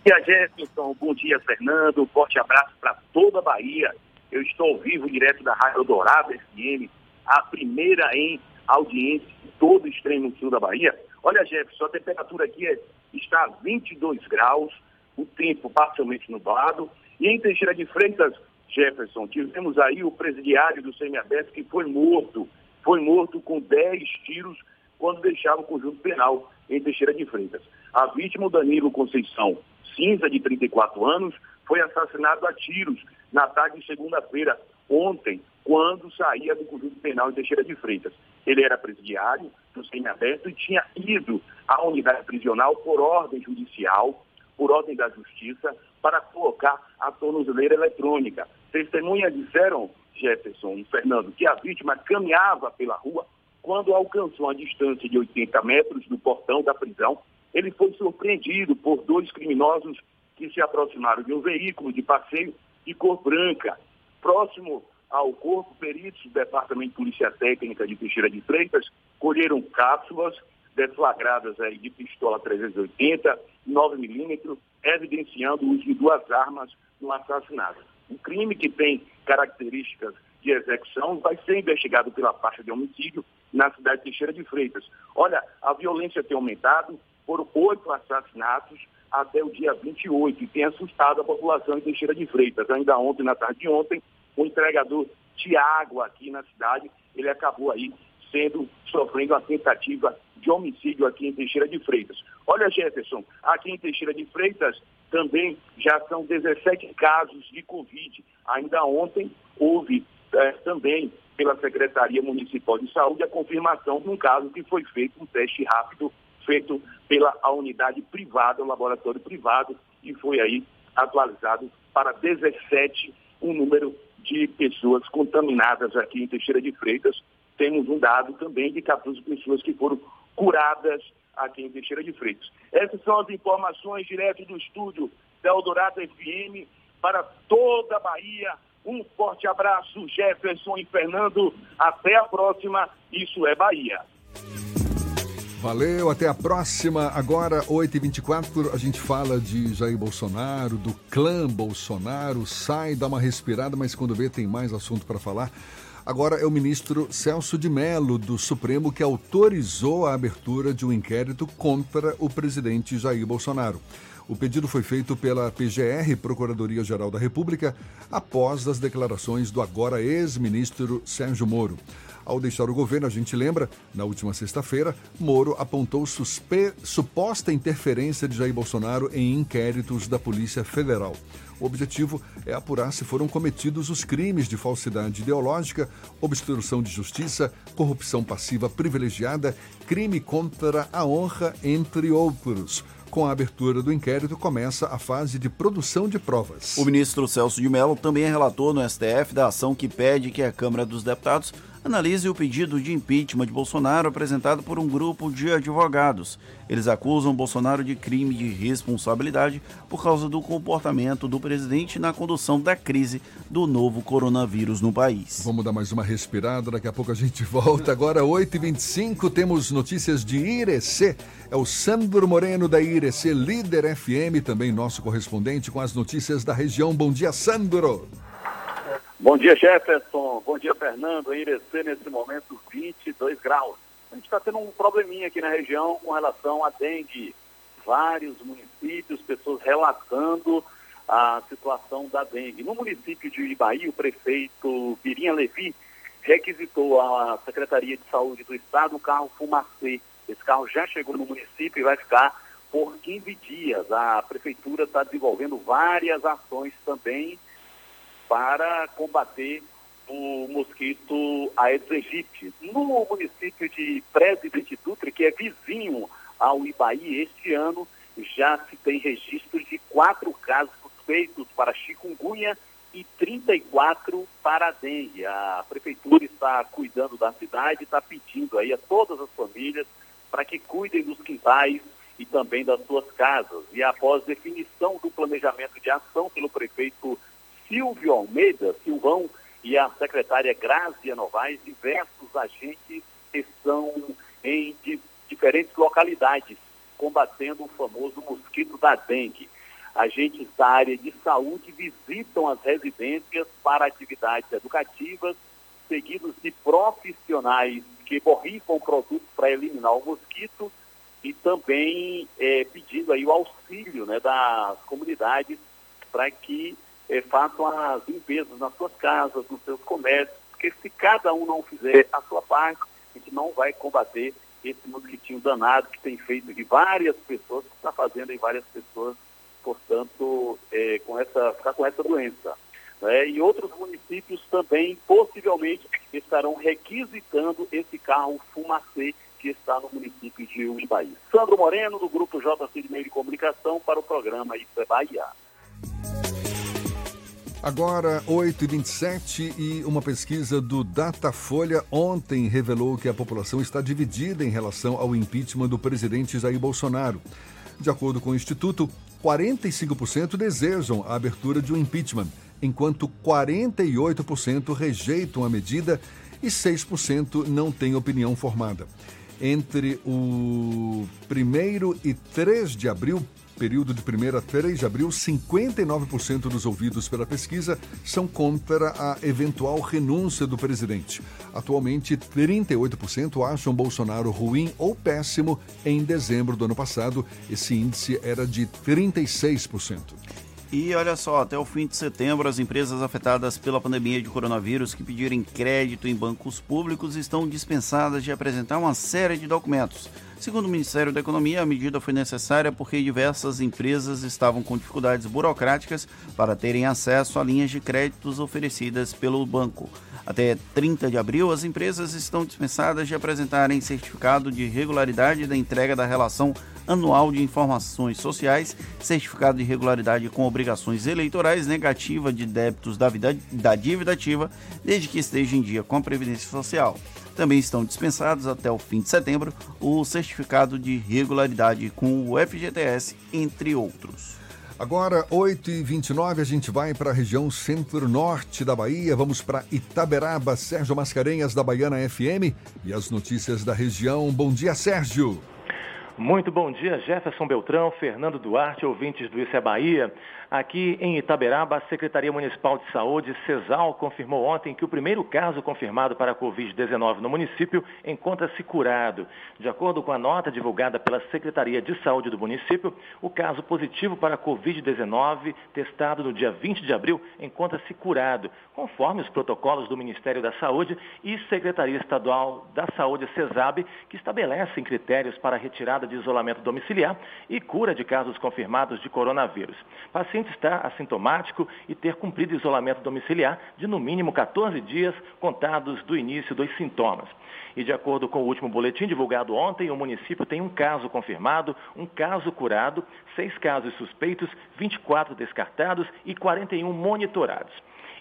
Bom dia, Jefferson. Bom dia, Fernando. Forte abraço para toda a Bahia. Eu estou vivo, direto da Rádio Eldorado FM, a primeira em audiência em todo o extremo sul da Bahia. Olha, Jefferson, a temperatura aqui é, está a 22 graus, o tempo parcialmente nublado. E em Teixeira de Freitas, Jefferson, tivemos aí o presidiário do semiaberto que foi morto. Foi morto com 10 tiros quando deixava o conjunto penal em Teixeira de Freitas. A vítima, Danilo Conceição Cinza, de 34 anos, foi assassinado a tiros na tarde de segunda-feira, ontem, quando saía do conjunto penal em Teixeira de Freitas. Ele era presidiário do semiaberto e tinha ido à unidade prisional por ordem judicial, por ordem da justiça, para colocar a tornozeleira eletrônica. Testemunhas disseram, Jefferson e Fernando, que a vítima caminhava pela rua quando alcançou a distância de 80 metros do portão da prisão. Ele foi surpreendido por dois criminosos que se aproximaram de um veículo de passeio de cor branca. Próximo ao corpo, peritos do Departamento de Polícia Técnica de Teixeira de Freitas colheram cápsulas deflagradas aí de pistola 380, 9mm, evidenciando o uso de duas armas no assassinato. Um crime que tem características de execução vai ser investigado pela faixa de homicídio na cidade de Teixeira de Freitas. Olha, a violência tem aumentado por oito assassinatos até o dia 28 e tem assustado a população de Teixeira de Freitas. Ainda ontem, na tarde de ontem, o entregador Tiago aqui na cidade, ele acabou aí sendo, sofrendo uma tentativa de homicídio aqui em Teixeira de Freitas. Olha, Jefferson, aqui em Teixeira de Freitas também já são 17 casos de Covid. Ainda ontem houve é, também pela Secretaria Municipal de Saúde a confirmação de um caso que foi feito um teste rápido feito pela unidade privada, o laboratório privado, e foi aí atualizado para 17 o número de pessoas contaminadas aqui em Teixeira de Freitas. Temos um dado também de 14 pessoas que foram curadas aqui em Teixeira de Freitas. Essas são as informações direto do estúdio da Eldorado FM para toda a Bahia. Um forte abraço, Jefferson e Fernando. Até a próxima. Isso é Bahia. Valeu, até a próxima. Agora, 8h24, a gente fala de Jair Bolsonaro, do clã Bolsonaro. Sai, dá uma respirada, mas quando vê, tem mais assunto para falar. Agora é o ministro Celso de Mello, do Supremo, que autorizou a abertura de um inquérito contra o presidente Jair Bolsonaro. O pedido foi feito pela PGR, Procuradoria-Geral da República, após as declarações do agora ex-ministro Sérgio Moro. Ao deixar o governo, a gente lembra, na última sexta-feira, Moro apontou suposta interferência de Jair Bolsonaro em inquéritos da Polícia Federal. O objetivo é apurar se foram cometidos os crimes de falsidade ideológica, obstrução de justiça, corrupção passiva privilegiada, crime contra a honra, entre outros. Com a abertura do inquérito, começa a fase de produção de provas. O ministro Celso de Mello também relatou no STF da ação que pede que a Câmara dos Deputados analise o pedido de impeachment de Bolsonaro apresentado por um grupo de advogados. Eles acusam Bolsonaro de crime de responsabilidade por causa do comportamento do presidente na condução da crise do novo coronavírus no país. Vamos dar mais uma respirada, daqui a pouco a gente volta. Agora, 8h25, temos notícias de Irecê. É o Sandro Moreno da Irecê, líder FM, também nosso correspondente com as notícias da região. Bom dia, Sandro! Bom dia, Jefferson. Bom dia, Fernando. Em Irecê, nesse momento, 22 graus. A gente está tendo um probleminha aqui na região com relação à dengue. Vários municípios, pessoas relatando a situação da dengue. No município de Ibaí, o prefeito Pirinha Levi requisitou à Secretaria de Saúde do Estado o carro Fumacê. Esse carro já chegou no município e vai ficar por 15 dias. A prefeitura está desenvolvendo várias ações também para combater o mosquito Aedes aegypti. No município de Presidente Dutra, que é vizinho ao Ibaí, este ano já se tem registro de quatro casos suspeitos para chikungunya e 34 para dengue. A prefeitura está cuidando da cidade, está pedindo aí a todas as famílias para que cuidem dos quintais e também das suas casas. E após definição do planejamento de ação pelo prefeito Silvio Almeida, Silvão, e a secretária Grazia Novaes, diversos agentes estão em di diferentes localidades combatendo o famoso mosquito da dengue. Agentes da área de saúde visitam as residências para atividades educativas, seguidos de profissionais que borrifam produtos para eliminar o mosquito e também é, pedindo aí o auxílio né, das comunidades para que é, façam as limpezas nas suas casas, nos seus comércios, porque se cada um não fizer a sua parte, a gente não vai combater esse mosquitinho danado que tem feito de várias pessoas, que está fazendo em várias pessoas, portanto, é, com essa, ficar com essa doença. Né? E outros municípios também, possivelmente, estarão requisitando esse carro fumacê que está no município de Uibaí. Sandro Moreno, do Grupo de Meio de Comunicação, para o programa Isso é Bahia. Agora, 8h27 e uma pesquisa do Datafolha ontem revelou que a população está dividida em relação ao impeachment do presidente Jair Bolsonaro. De acordo com o Instituto, 45% desejam a abertura de um impeachment, enquanto 48% rejeitam a medida e 6% não têm opinião formada. Entre o 1 e 3 de abril, período de 1 a 3 de abril, 59% dos ouvidos pela pesquisa são contra a eventual renúncia do presidente. Atualmente, 38% acham Bolsonaro ruim ou péssimo. Em dezembro do ano passado, esse índice era de 36%. E olha só, até o fim de setembro, as empresas afetadas pela pandemia de coronavírus que pedirem crédito em bancos públicos estão dispensadas de apresentar uma série de documentos. Segundo o Ministério da Economia, a medida foi necessária porque diversas empresas estavam com dificuldades burocráticas para terem acesso a linhas de créditos oferecidas pelo banco. Até 30 de abril, as empresas estão dispensadas de apresentarem certificado de regularidade da entrega da relação anual de informações sociais, certificado de regularidade com obrigações eleitorais, negativa de débitos da, vida, da dívida ativa, desde que esteja em dia com a Previdência Social. Também estão dispensados até o fim de setembro o certificado de regularidade com o FGTS, entre outros. Agora, 8h29, a gente vai para a região centro-norte da Bahia. Vamos para Itaberaba, Sérgio Mascarenhas, da Baiana FM. E as notícias da região. Bom dia, Sérgio. Muito bom dia, Jefferson Beltrão, Fernando Duarte, ouvintes do Isso é Bahia. Aqui em Itaberaba, a Secretaria Municipal de Saúde, CESAL, confirmou ontem que o primeiro caso confirmado para a Covid-19 no município encontra-se curado. De acordo com a nota divulgada pela Secretaria de Saúde do município, o caso positivo para a Covid-19, testado no dia 20 de abril, encontra-se curado, conforme os protocolos do Ministério da Saúde e Secretaria Estadual da Saúde, CESAB, que estabelecem critérios para retirada de isolamento domiciliar e cura de casos confirmados de coronavírus. Pacientes paciente estar assintomático e ter cumprido isolamento domiciliar de no mínimo 14 dias contados do início dos sintomas. E de acordo com o último boletim divulgado ontem, o município tem um caso confirmado, um caso curado, seis casos suspeitos, 24 descartados e 41 monitorados.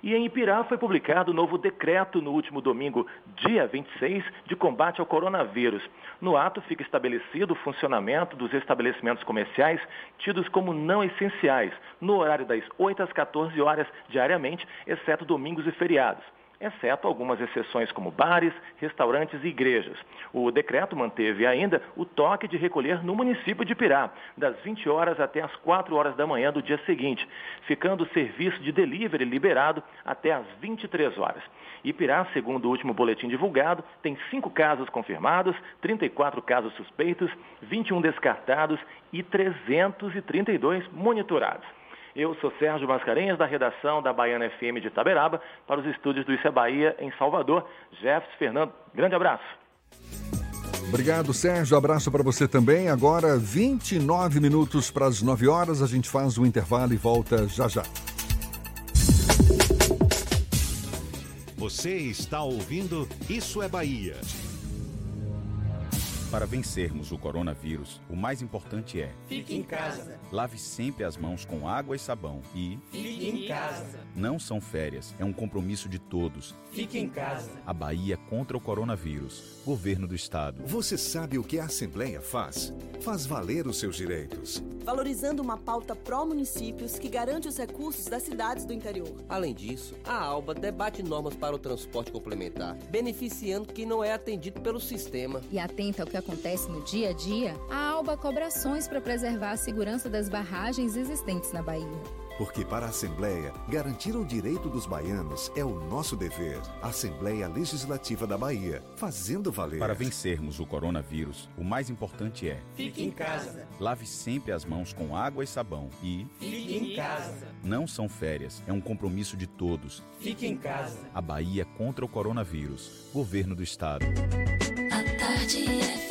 E em Ipirá foi publicado o novo decreto no último domingo, dia 26, de combate ao coronavírus. No ato fica estabelecido o funcionamento dos estabelecimentos comerciais tidos como não essenciais, no horário das 8 às 14 horas diariamente, exceto domingos e feriados exceto algumas exceções como bares, restaurantes e igrejas. O decreto manteve ainda o toque de recolher no município de Pirá, das 20 horas até as 4 horas da manhã do dia seguinte, ficando o serviço de delivery liberado até as 23 horas. Ipirá, segundo o último boletim divulgado, tem cinco casos confirmados, 34 casos suspeitos, 21 descartados e 332 monitorados. Eu sou Sérgio Mascarenhas, da redação da Baiana FM de Itaberaba, para os estúdios do Isso é Bahia, em Salvador. Jefferson Fernando, grande abraço. Obrigado, Sérgio. Abraço para você também. Agora, 29 minutos para as 9 horas. A gente faz o intervalo e volta já já. Você está ouvindo Isso é Bahia. Para vencermos o coronavírus, o mais importante é: fique em casa. Lave sempre as mãos com água e sabão e fique em casa. Não são férias, é um compromisso de todos. Fique em casa. A Bahia contra o coronavírus. Governo do Estado. Você sabe o que a Assembleia faz? Faz valer os seus direitos. Valorizando uma pauta pró-municípios que garante os recursos das cidades do interior. Além disso, a ALBA debate normas para o transporte complementar, beneficiando quem não é atendido pelo sistema. E atenta ao que acontece no dia a dia, a ALBA cobra ações para preservar a segurança das barragens existentes na Bahia. Porque para a Assembleia, garantir o direito dos baianos é o nosso dever. Assembleia Legislativa da Bahia, fazendo valer. Para vencermos o coronavírus, o mais importante é: fique em casa. Lave sempre as mãos com água e sabão e fique em casa. Não são férias, é um compromisso de todos. Fique em casa. A Bahia contra o coronavírus. Governo do Estado. A tarde FM.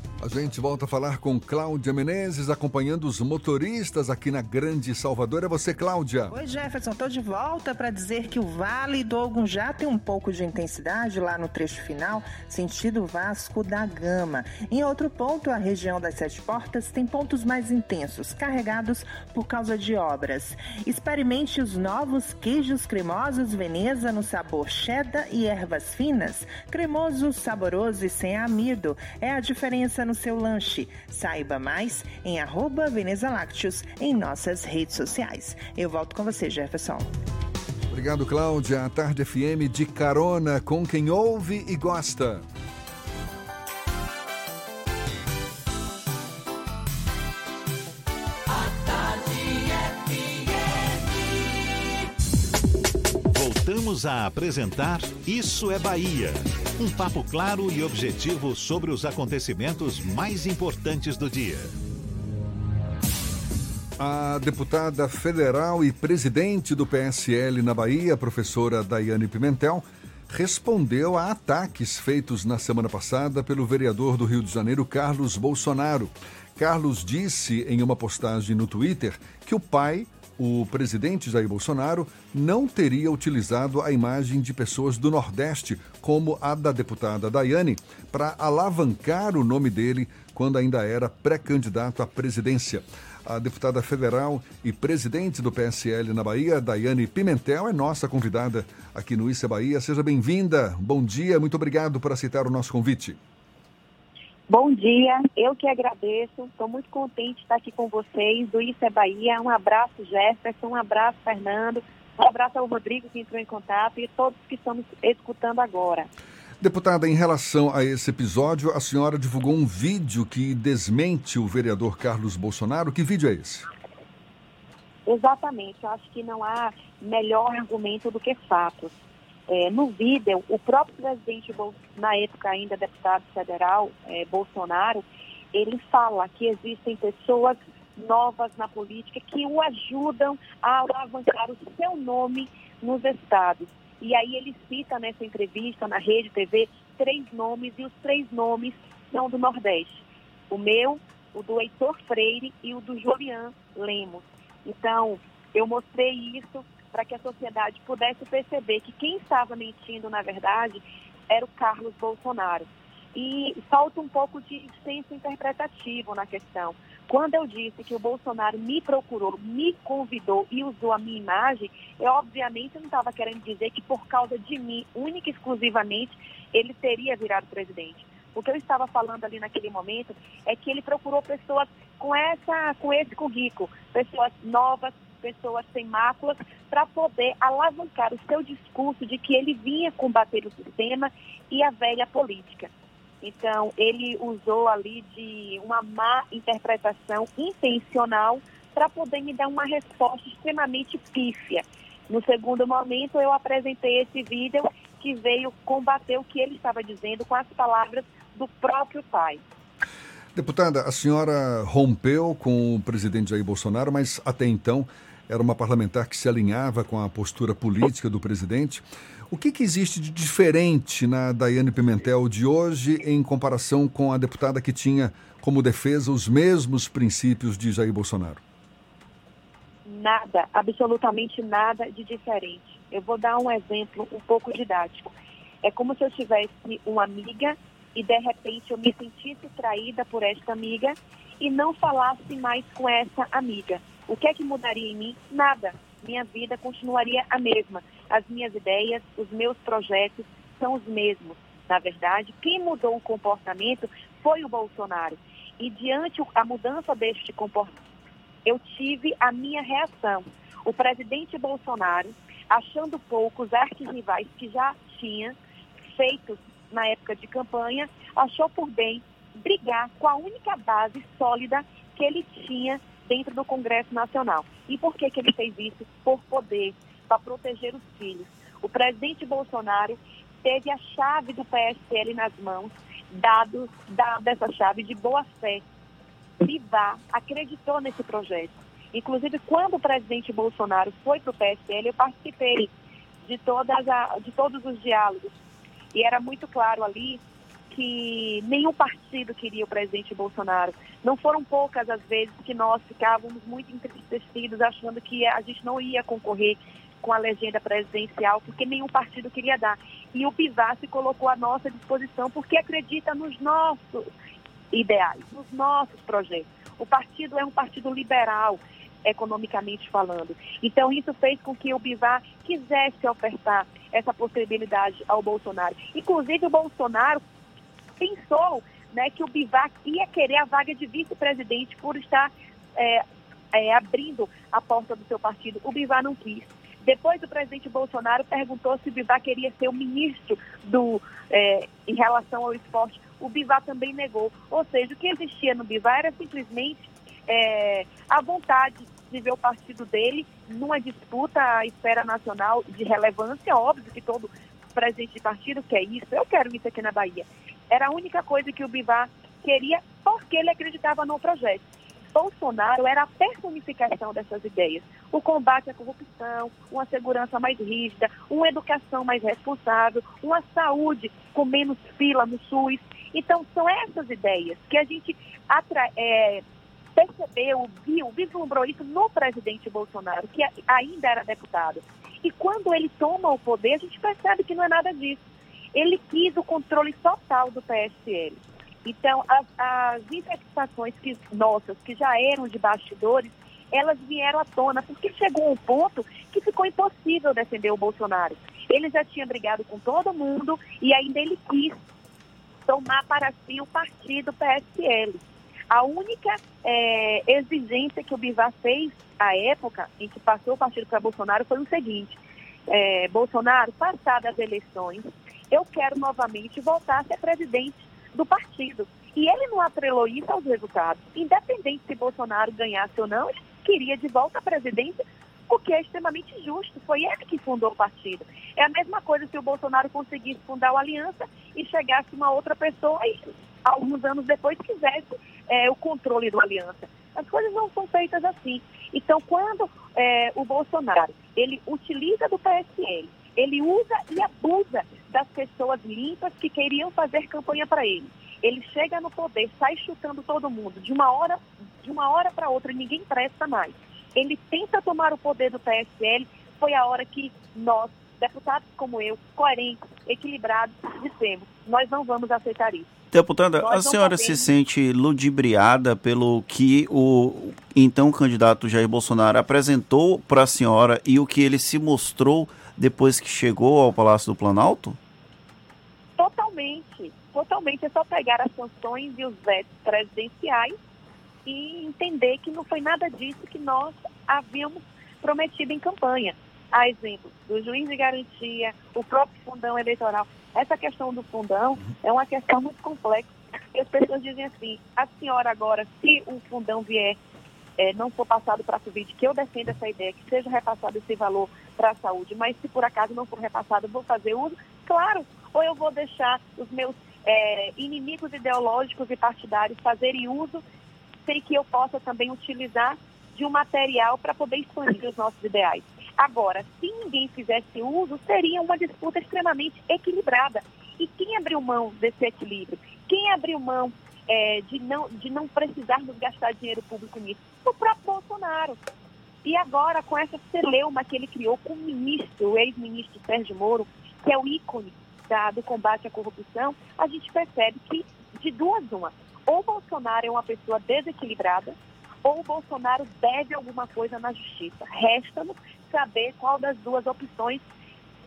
A gente volta a falar com Cláudia Menezes, acompanhando os motoristas aqui na Grande Salvador. É você, Cláudia. Oi, Jefferson. Estou de volta para dizer que o Vale do já tem um pouco de intensidade lá no trecho final, sentido Vasco da Gama. Em outro ponto, a região das Sete Portas tem pontos mais intensos, carregados por causa de obras. Experimente os novos queijos cremosos Veneza no sabor cheddar e ervas finas. Cremoso, saboroso e sem amido. É a diferença no no seu lanche. Saiba mais em arroba em nossas redes sociais. Eu volto com você, Jefferson. Obrigado, Cláudia. A Tarde FM de carona com quem ouve e gosta. Voltamos a apresentar Isso é Bahia. Um papo claro e objetivo sobre os acontecimentos mais importantes do dia. A deputada federal e presidente do PSL na Bahia, professora Daiane Pimentel, respondeu a ataques feitos na semana passada pelo vereador do Rio de Janeiro, Carlos Bolsonaro. Carlos disse em uma postagem no Twitter que o pai o presidente Jair Bolsonaro não teria utilizado a imagem de pessoas do Nordeste, como a da deputada Daiane, para alavancar o nome dele quando ainda era pré-candidato à presidência. A deputada federal e presidente do PSL na Bahia, Daiane Pimentel, é nossa convidada aqui no Isa Bahia. Seja bem-vinda. Bom dia, muito obrigado por aceitar o nosso convite. Bom dia, eu que agradeço. Estou muito contente de estar aqui com vocês do Isso é Bahia. Um abraço, Jefferson, um abraço, Fernando, um abraço ao Rodrigo que entrou em contato e todos que estamos escutando agora. Deputada, em relação a esse episódio, a senhora divulgou um vídeo que desmente o vereador Carlos Bolsonaro. Que vídeo é esse? Exatamente, eu acho que não há melhor argumento do que fatos. É, no vídeo, o próprio presidente, na época ainda deputado federal, é, Bolsonaro, ele fala que existem pessoas novas na política que o ajudam a alavancar o seu nome nos estados. E aí ele cita nessa entrevista na Rede TV três nomes e os três nomes são do Nordeste. O meu, o do Heitor Freire e o do Julian Lemos. Então, eu mostrei isso para que a sociedade pudesse perceber que quem estava mentindo, na verdade, era o Carlos Bolsonaro. E falta um pouco de senso interpretativo na questão. Quando eu disse que o Bolsonaro me procurou, me convidou e usou a minha imagem, eu obviamente não estava querendo dizer que por causa de mim, única e exclusivamente, ele teria virado presidente. O que eu estava falando ali naquele momento é que ele procurou pessoas com essa, com esse currículo, pessoas novas, pessoas sem máculas, para poder alavancar o seu discurso de que ele vinha combater o sistema e a velha política. Então, ele usou ali de uma má interpretação intencional para poder me dar uma resposta extremamente pífia. No segundo momento, eu apresentei esse vídeo que veio combater o que ele estava dizendo com as palavras do próprio pai. Deputada, a senhora rompeu com o presidente Jair Bolsonaro, mas até então era uma parlamentar que se alinhava com a postura política do presidente. O que, que existe de diferente na Daiane Pimentel de hoje em comparação com a deputada que tinha como defesa os mesmos princípios de Jair Bolsonaro? Nada, absolutamente nada de diferente. Eu vou dar um exemplo um pouco didático. É como se eu tivesse uma amiga e de repente eu me sentisse traída por esta amiga e não falasse mais com essa amiga. O que é que mudaria em mim? Nada. Minha vida continuaria a mesma. As minhas ideias, os meus projetos são os mesmos. Na verdade, quem mudou o comportamento foi o Bolsonaro. E diante a mudança deste comportamento, eu tive a minha reação. O presidente Bolsonaro, achando poucos arquirrivais que já tinha feito na época de campanha, achou por bem brigar com a única base sólida que ele tinha dentro do Congresso Nacional. E por que, que ele fez isso? Por poder, para proteger os filhos. O presidente Bolsonaro teve a chave do PSL nas mãos, dado, dado essa chave de boa fé. Bivar acreditou nesse projeto. Inclusive, quando o presidente Bolsonaro foi para o PSL, eu participei de, todas a, de todos os diálogos. E era muito claro ali que nenhum partido queria o presidente Bolsonaro. Não foram poucas as vezes que nós ficávamos muito entristecidos, achando que a gente não ia concorrer com a legenda presidencial, porque nenhum partido queria dar. E o Pivar se colocou à nossa disposição porque acredita nos nossos ideais, nos nossos projetos. O partido é um partido liberal, economicamente falando. Então, isso fez com que o Bivar quisesse ofertar essa possibilidade ao Bolsonaro. Inclusive, o Bolsonaro pensou né, que o Bivac ia querer a vaga de vice-presidente por estar é, é, abrindo a porta do seu partido. O Bivar não quis. Depois o presidente Bolsonaro perguntou se o Bivar queria ser o ministro do, é, em relação ao esporte. O Bivar também negou. Ou seja, o que existia no Bivar era simplesmente é, a vontade de ver o partido dele numa disputa à esfera nacional de relevância. Óbvio que todo presidente de partido quer isso. Eu quero isso aqui na Bahia. Era a única coisa que o Bivar queria porque ele acreditava no projeto. Bolsonaro era a personificação dessas ideias. O combate à corrupção, uma segurança mais rígida, uma educação mais responsável, uma saúde com menos fila no SUS. Então, são essas ideias que a gente é, percebeu, viu, vislumbrou isso no presidente Bolsonaro, que ainda era deputado. E quando ele toma o poder, a gente percebe que não é nada disso ele quis o controle total do PSL. Então, as, as interpretações que, nossas, que já eram de bastidores, elas vieram à tona, porque chegou um ponto que ficou impossível defender o Bolsonaro. Ele já tinha brigado com todo mundo e ainda ele quis tomar para si o partido PSL. A única é, exigência que o Bivar fez à época em que passou o partido para Bolsonaro foi o seguinte: é, Bolsonaro, passadas as eleições, eu quero novamente voltar a ser presidente do partido. E ele não atrelou isso aos resultados. Independente se Bolsonaro ganhasse ou não, ele queria de volta a presidência, o que é extremamente justo. Foi ele que fundou o partido. É a mesma coisa se o Bolsonaro conseguisse fundar o Aliança e chegasse uma outra pessoa e, alguns anos depois, quisesse é, o controle do Aliança. As coisas não são feitas assim. Então, quando é, o Bolsonaro ele utiliza do PSL, ele usa e abusa das pessoas limpas que queriam fazer campanha para ele. Ele chega no poder, sai chutando todo mundo de uma hora de uma hora para outra, ninguém presta mais. Ele tenta tomar o poder do PSL. Foi a hora que nós, deputados como eu, coerentes, equilibrados, dissemos: nós não vamos aceitar isso. Deputada, a senhora podemos... se sente ludibriada pelo que o então candidato Jair Bolsonaro apresentou para a senhora e o que ele se mostrou depois que chegou ao Palácio do Planalto? Totalmente, totalmente. É só pegar as sanções e os vetos presidenciais e entender que não foi nada disso que nós havíamos prometido em campanha. A exemplo do juiz de garantia, o próprio fundão eleitoral. Essa questão do fundão é uma questão muito complexa. E as pessoas dizem assim, a senhora agora, se o fundão vier, é, não for passado para a Covid, que eu defendo essa ideia, que seja repassado esse valor para a saúde, mas se por acaso não for repassado, vou fazer uso, claro, ou eu vou deixar os meus é, inimigos ideológicos e partidários fazerem uso, sem que eu possa também utilizar de um material para poder expandir os nossos ideais. Agora, se ninguém fizesse uso, seria uma disputa extremamente equilibrada. E quem abriu mão desse equilíbrio? Quem abriu mão é, de, não, de não precisarmos gastar dinheiro público nisso? O próprio Bolsonaro. E agora, com essa celeuma que ele criou com o ministro, o ex-ministro Sérgio Moro, que é o ícone da, do combate à corrupção, a gente percebe que, de duas uma, ou Bolsonaro é uma pessoa desequilibrada, ou Bolsonaro deve alguma coisa na justiça. Resta-nos saber qual das duas opções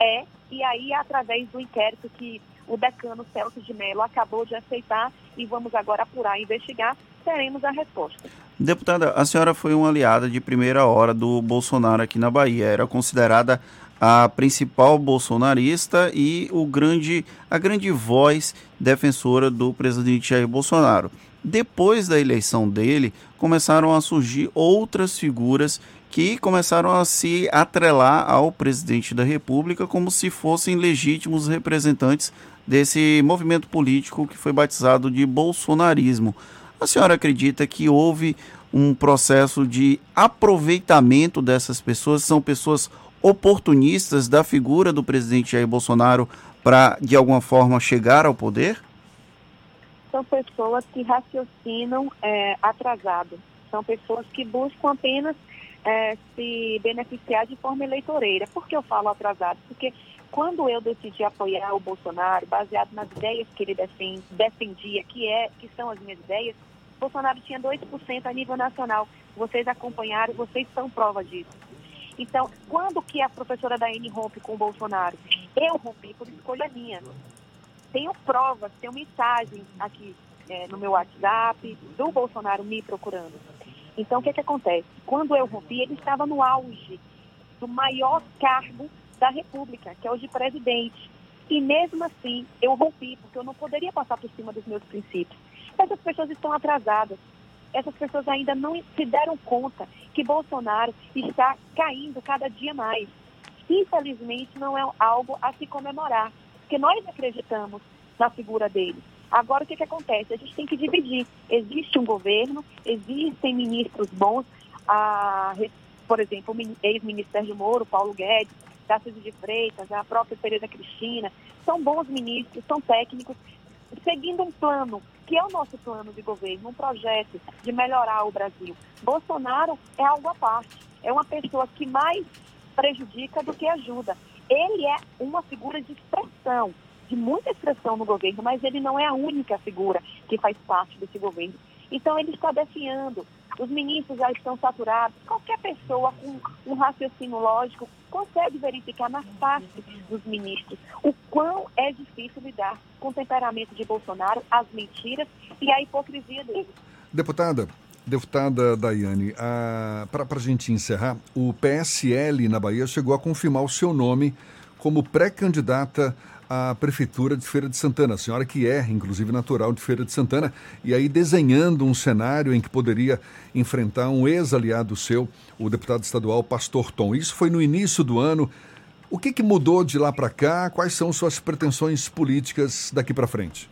é, e aí, através do inquérito que o decano Celso de Mello acabou de aceitar e vamos agora apurar e investigar, teremos a resposta. Deputada, a senhora foi uma aliada de primeira hora do Bolsonaro aqui na Bahia. Era considerada a principal bolsonarista e o grande, a grande voz defensora do presidente Jair Bolsonaro. Depois da eleição dele, começaram a surgir outras figuras que começaram a se atrelar ao presidente da República como se fossem legítimos representantes desse movimento político que foi batizado de bolsonarismo. A senhora acredita que houve um processo de aproveitamento dessas pessoas? São pessoas oportunistas da figura do presidente Jair Bolsonaro para, de alguma forma, chegar ao poder? São pessoas que raciocinam é, atrasado. São pessoas que buscam apenas é, se beneficiar de forma eleitoreira. Por que eu falo atrasado? Porque quando eu decidi apoiar o Bolsonaro, baseado nas ideias que ele defendia, que, é, que são as minhas ideias, Bolsonaro tinha 2% a nível nacional. Vocês acompanharam, vocês são prova disso. Então, quando que a professora Daiane rompe com o Bolsonaro? Eu rompi por escolha minha. Tenho provas, tenho mensagens aqui é, no meu WhatsApp do Bolsonaro me procurando. Então, o que, que acontece? Quando eu rompi, ele estava no auge do maior cargo da República, que é o de presidente. E mesmo assim, eu rompi, porque eu não poderia passar por cima dos meus princípios. Essas pessoas estão atrasadas essas pessoas ainda não se deram conta que Bolsonaro está caindo cada dia mais. Infelizmente, não é algo a se comemorar, porque nós acreditamos na figura dele. Agora, o que, que acontece? A gente tem que dividir. Existe um governo, existem ministros bons, a, por exemplo, o ex-ministro Sérgio Moro, Paulo Guedes, Tarcísio de Freitas, a própria Tereza Cristina, são bons ministros, são técnicos, seguindo um plano, que é o nosso plano de governo, um projeto de melhorar o Brasil. Bolsonaro é algo à parte, é uma pessoa que mais prejudica do que ajuda. Ele é uma figura de expressão, de muita expressão no governo, mas ele não é a única figura que faz parte desse governo. Então, ele está definhando. Os ministros já estão saturados. Qualquer pessoa com um raciocínio lógico consegue verificar na face dos ministros o quão é difícil lidar com o temperamento de Bolsonaro, as mentiras e a hipocrisia dele. Deputada, deputada Daiane, para a gente encerrar, o PSL na Bahia chegou a confirmar o seu nome como pré-candidata à Prefeitura de Feira de Santana, a senhora que é, inclusive, natural de Feira de Santana, e aí desenhando um cenário em que poderia enfrentar um ex-aliado seu, o deputado estadual Pastor Tom. Isso foi no início do ano. O que, que mudou de lá para cá? Quais são suas pretensões políticas daqui para frente?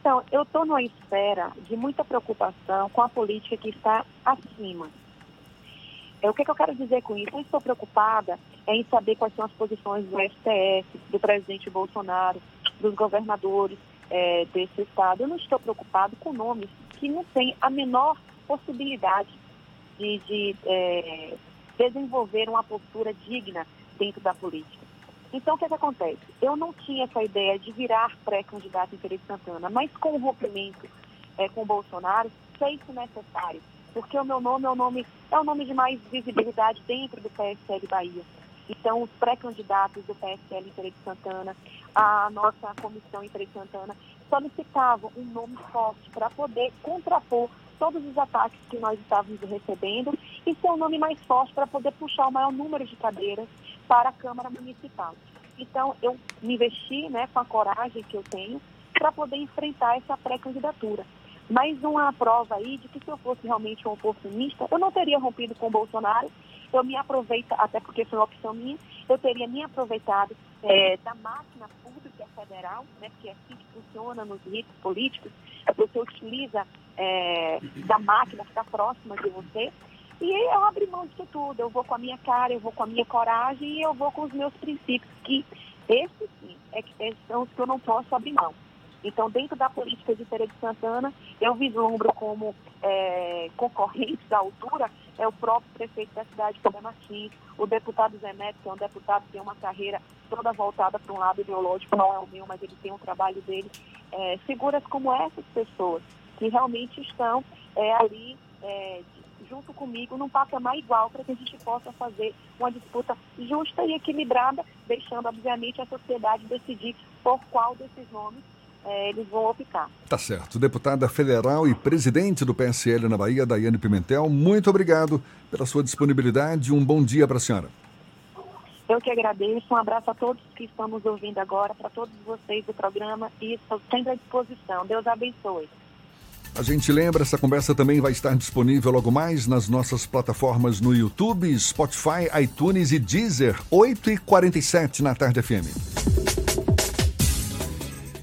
Então, eu estou numa espera de muita preocupação com a política que está acima. É, o que, que eu quero dizer com isso? Eu estou preocupada em saber quais são as posições do STF, do presidente Bolsonaro, dos governadores é, desse estado. Eu não estou preocupado com nomes que não têm a menor possibilidade de, de é, desenvolver uma postura digna dentro da política. Então, o que, que acontece? Eu não tinha essa ideia de virar pré-candidato em Feira Santana, mas com o rompimento é, com o Bolsonaro, fez-se necessário porque o meu nome é o nome, é o nome de mais visibilidade dentro do PSL Bahia. Então, os pré-candidatos do PSL em Feira de Santana, a nossa comissão em Feira de Santana, solicitavam um nome forte para poder contrapor todos os ataques que nós estávamos recebendo e ser um nome mais forte para poder puxar o maior número de cadeiras para a Câmara Municipal. Então, eu me investi né, com a coragem que eu tenho para poder enfrentar essa pré-candidatura mais uma prova aí de que se eu fosse realmente um oportunista, eu não teria rompido com o Bolsonaro, eu me aproveito, até porque foi uma opção minha, eu teria me aproveitado é, da máquina pública federal, né, que é assim que funciona nos ritos políticos, você utiliza é, da máquina que está próxima de você, e eu abro mão de tudo, eu vou com a minha cara, eu vou com a minha coragem e eu vou com os meus princípios, que esses sim é que são os que eu não posso abrir mão. Então, dentro da política de Feira de Santana, eu vislumbro como é, concorrente da altura é o próprio prefeito da cidade, Cobé Martins, o deputado Zé Neto, que é um deputado que tem uma carreira toda voltada para um lado ideológico, não é o meu, mas ele tem um trabalho dele. É, figuras como essas pessoas, que realmente estão é, ali é, junto comigo num patamar igual para que a gente possa fazer uma disputa justa e equilibrada, deixando, obviamente, a sociedade decidir por qual desses nomes é, eles vão optar. Tá certo. Deputada federal e presidente do PSL na Bahia, Daiane Pimentel, muito obrigado pela sua disponibilidade. Um bom dia para a senhora. Eu que agradeço. Um abraço a todos que estão nos ouvindo agora, para todos vocês do programa e estou sempre à disposição. Deus abençoe. A gente lembra, essa conversa também vai estar disponível logo mais nas nossas plataformas no YouTube, Spotify, iTunes e Deezer, 8h47 na Tarde FM.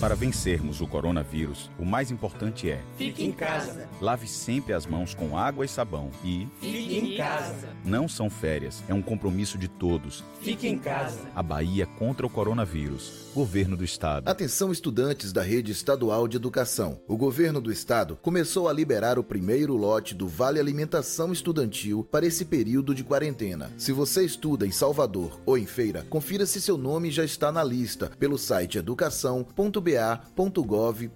Para vencermos o coronavírus, o mais importante é: fique em casa. Lave sempre as mãos com água e sabão e fique em casa. Não são férias, é um compromisso de todos. Fique em casa. A Bahia contra o coronavírus. Governo do Estado. Atenção, estudantes da rede estadual de educação. O governo do Estado começou a liberar o primeiro lote do Vale Alimentação Estudantil para esse período de quarentena. Se você estuda em Salvador ou em Feira, confira se seu nome já está na lista pelo site educação.br ba.gov.br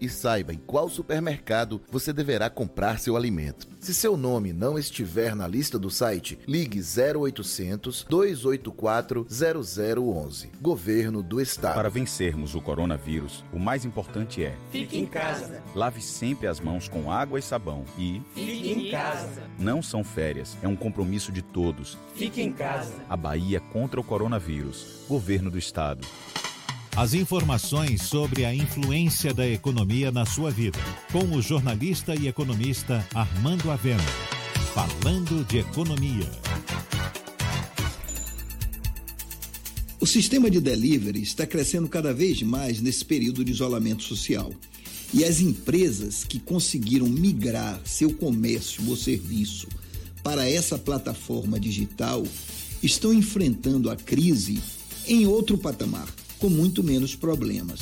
e saiba em qual supermercado você deverá comprar seu alimento. Se seu nome não estiver na lista do site, ligue 0800 284 0011. Governo do Estado. Para vencermos o coronavírus, o mais importante é: fique em casa. Lave sempre as mãos com água e sabão e fique em casa. Não são férias, é um compromisso de todos. Fique em casa. A Bahia contra o coronavírus. Governo do Estado. As informações sobre a influência da economia na sua vida, com o jornalista e economista Armando Avena. Falando de economia. O sistema de delivery está crescendo cada vez mais nesse período de isolamento social. E as empresas que conseguiram migrar seu comércio ou serviço para essa plataforma digital estão enfrentando a crise em outro patamar com muito menos problemas.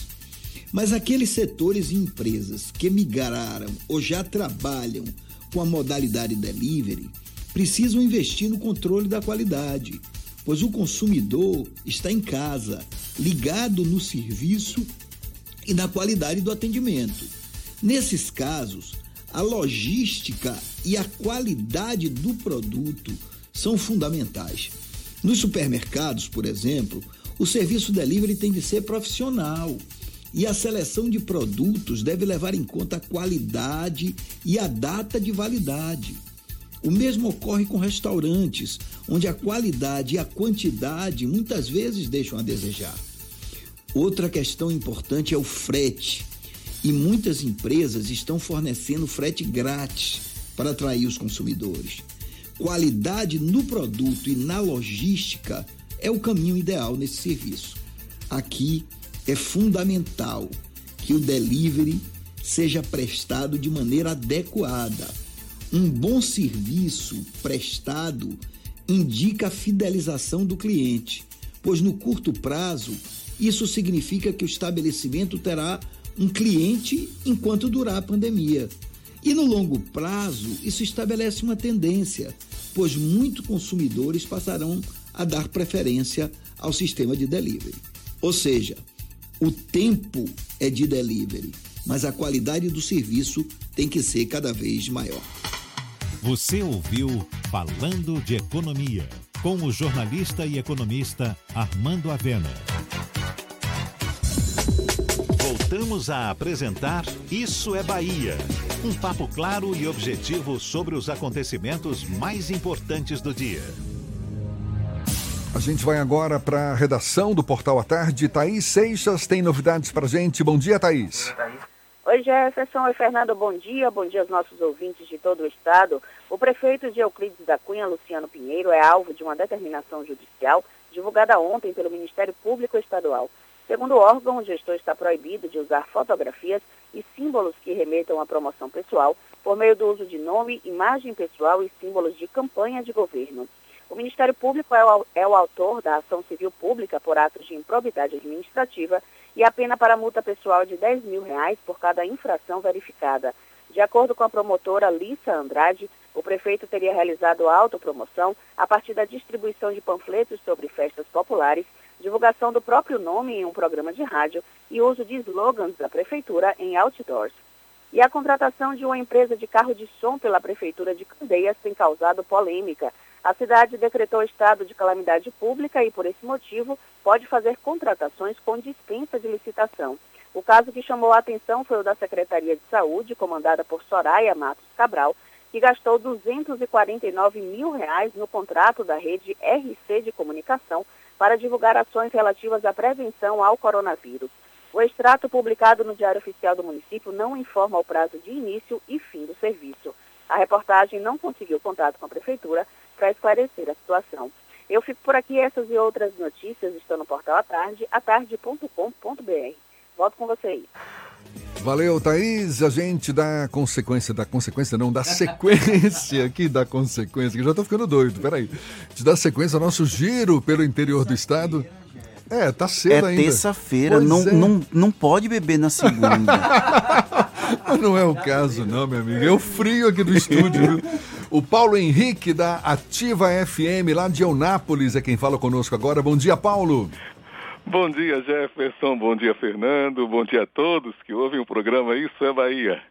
Mas aqueles setores e empresas que migraram ou já trabalham com a modalidade delivery precisam investir no controle da qualidade, pois o consumidor está em casa, ligado no serviço e na qualidade do atendimento. Nesses casos, a logística e a qualidade do produto são fundamentais. Nos supermercados, por exemplo, o serviço delivery tem de ser profissional e a seleção de produtos deve levar em conta a qualidade e a data de validade. O mesmo ocorre com restaurantes, onde a qualidade e a quantidade muitas vezes deixam a desejar. Outra questão importante é o frete. E muitas empresas estão fornecendo frete grátis para atrair os consumidores. Qualidade no produto e na logística é o caminho ideal nesse serviço. Aqui é fundamental que o delivery seja prestado de maneira adequada. Um bom serviço prestado indica a fidelização do cliente, pois no curto prazo isso significa que o estabelecimento terá um cliente enquanto durar a pandemia. E no longo prazo, isso estabelece uma tendência, pois muitos consumidores passarão a dar preferência ao sistema de delivery. Ou seja, o tempo é de delivery, mas a qualidade do serviço tem que ser cada vez maior. Você ouviu Falando de Economia, com o jornalista e economista Armando Avena. Voltamos a apresentar Isso é Bahia. Um papo claro e objetivo sobre os acontecimentos mais importantes do dia. A gente vai agora para a redação do Portal à Tarde. Thaís Seixas tem novidades para gente. Bom dia, Thaís. Oi, Jefferson. Oi, Fernando. Bom dia. Bom dia aos nossos ouvintes de todo o estado. O prefeito de Euclides da Cunha, Luciano Pinheiro, é alvo de uma determinação judicial divulgada ontem pelo Ministério Público Estadual. Segundo o órgão, o gestor está proibido de usar fotografias e símbolos que remetam à promoção pessoal por meio do uso de nome, imagem pessoal e símbolos de campanha de governo. O Ministério Público é o, é o autor da ação civil pública por atos de improbidade administrativa e a pena para multa pessoal de 10 mil reais por cada infração verificada. De acordo com a promotora Lissa Andrade, o prefeito teria realizado a autopromoção a partir da distribuição de panfletos sobre festas populares divulgação do próprio nome em um programa de rádio e uso de slogans da prefeitura em outdoors. E a contratação de uma empresa de carro de som pela prefeitura de Candeias tem causado polêmica. A cidade decretou estado de calamidade pública e, por esse motivo, pode fazer contratações com dispensa de licitação. O caso que chamou a atenção foi o da Secretaria de Saúde, comandada por Soraya Matos Cabral, que gastou 249 mil reais no contrato da rede RC de comunicação para divulgar ações relativas à prevenção ao coronavírus. O extrato publicado no Diário Oficial do município não informa o prazo de início e fim do serviço. A reportagem não conseguiu contato com a prefeitura para esclarecer a situação. Eu fico por aqui, essas e outras notícias estão no portal à tarde, atarde.com.br. Volto com você aí. Valeu, Thaís. A gente dá consequência, da consequência não, dá sequência aqui da consequência, que já tô ficando doido, peraí. Te dá sequência ao nosso giro pelo interior do estado. É, tá cedo é ainda. É terça-feira, não, é. não, não pode beber na segunda. *laughs* não é o caso, não, meu amigo. É o frio aqui do estúdio, viu? O Paulo Henrique, da Ativa FM, lá de Eunápolis, é quem fala conosco agora. Bom dia, Paulo. Bom dia, Jefferson. Bom dia, Fernando. Bom dia a todos que ouvem o programa Isso é Bahia.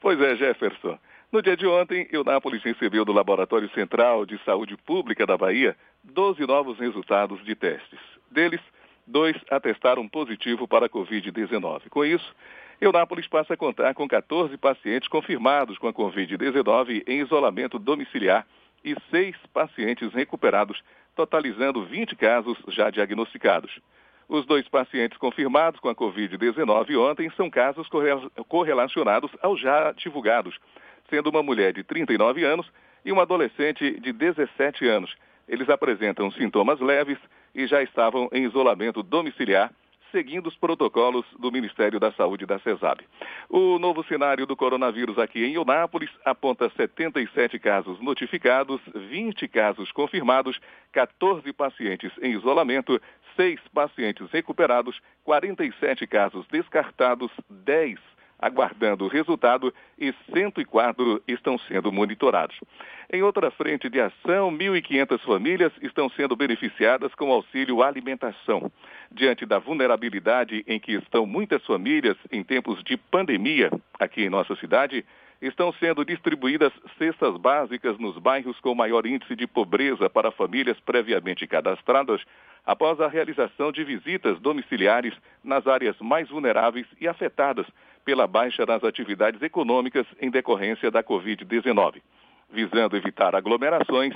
Pois é, Jefferson. No dia de ontem, Eunápolis recebeu do Laboratório Central de Saúde Pública da Bahia 12 novos resultados de testes. Deles, dois atestaram positivo para a Covid-19. Com isso, Eunápolis passa a contar com 14 pacientes confirmados com a Covid-19 em isolamento domiciliar e seis pacientes recuperados, totalizando 20 casos já diagnosticados. Os dois pacientes confirmados com a Covid-19 ontem são casos correlacionados aos já divulgados, sendo uma mulher de 39 anos e uma adolescente de 17 anos. Eles apresentam sintomas leves e já estavam em isolamento domiciliar, seguindo os protocolos do Ministério da Saúde da CESAB. O novo cenário do coronavírus aqui em Eunápolis aponta 77 casos notificados, 20 casos confirmados, 14 pacientes em isolamento, seis pacientes recuperados, 47 casos descartados, 10 aguardando o resultado e 104 estão sendo monitorados. Em outra frente de ação, 1.500 famílias estão sendo beneficiadas com auxílio alimentação. Diante da vulnerabilidade em que estão muitas famílias em tempos de pandemia aqui em nossa cidade, estão sendo distribuídas cestas básicas nos bairros com maior índice de pobreza para famílias previamente cadastradas, após a realização de visitas domiciliares nas áreas mais vulneráveis e afetadas pela baixa das atividades econômicas em decorrência da Covid-19. Visando evitar aglomerações,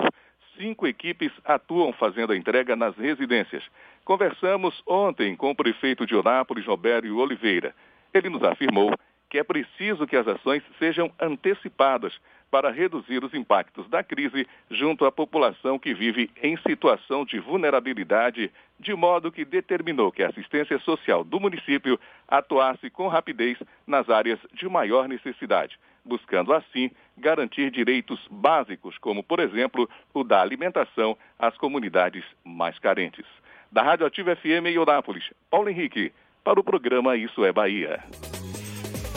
cinco equipes atuam fazendo a entrega nas residências. Conversamos ontem com o prefeito de Onápolis, Robério Oliveira. Ele nos afirmou que é preciso que as ações sejam antecipadas para reduzir os impactos da crise junto à população que vive em situação de vulnerabilidade, de modo que determinou que a assistência social do município atuasse com rapidez nas áreas de maior necessidade, buscando assim garantir direitos básicos, como, por exemplo, o da alimentação às comunidades mais carentes. Da Rádio Ativa FM em Eunápolis, Paulo Henrique, para o programa Isso é Bahia.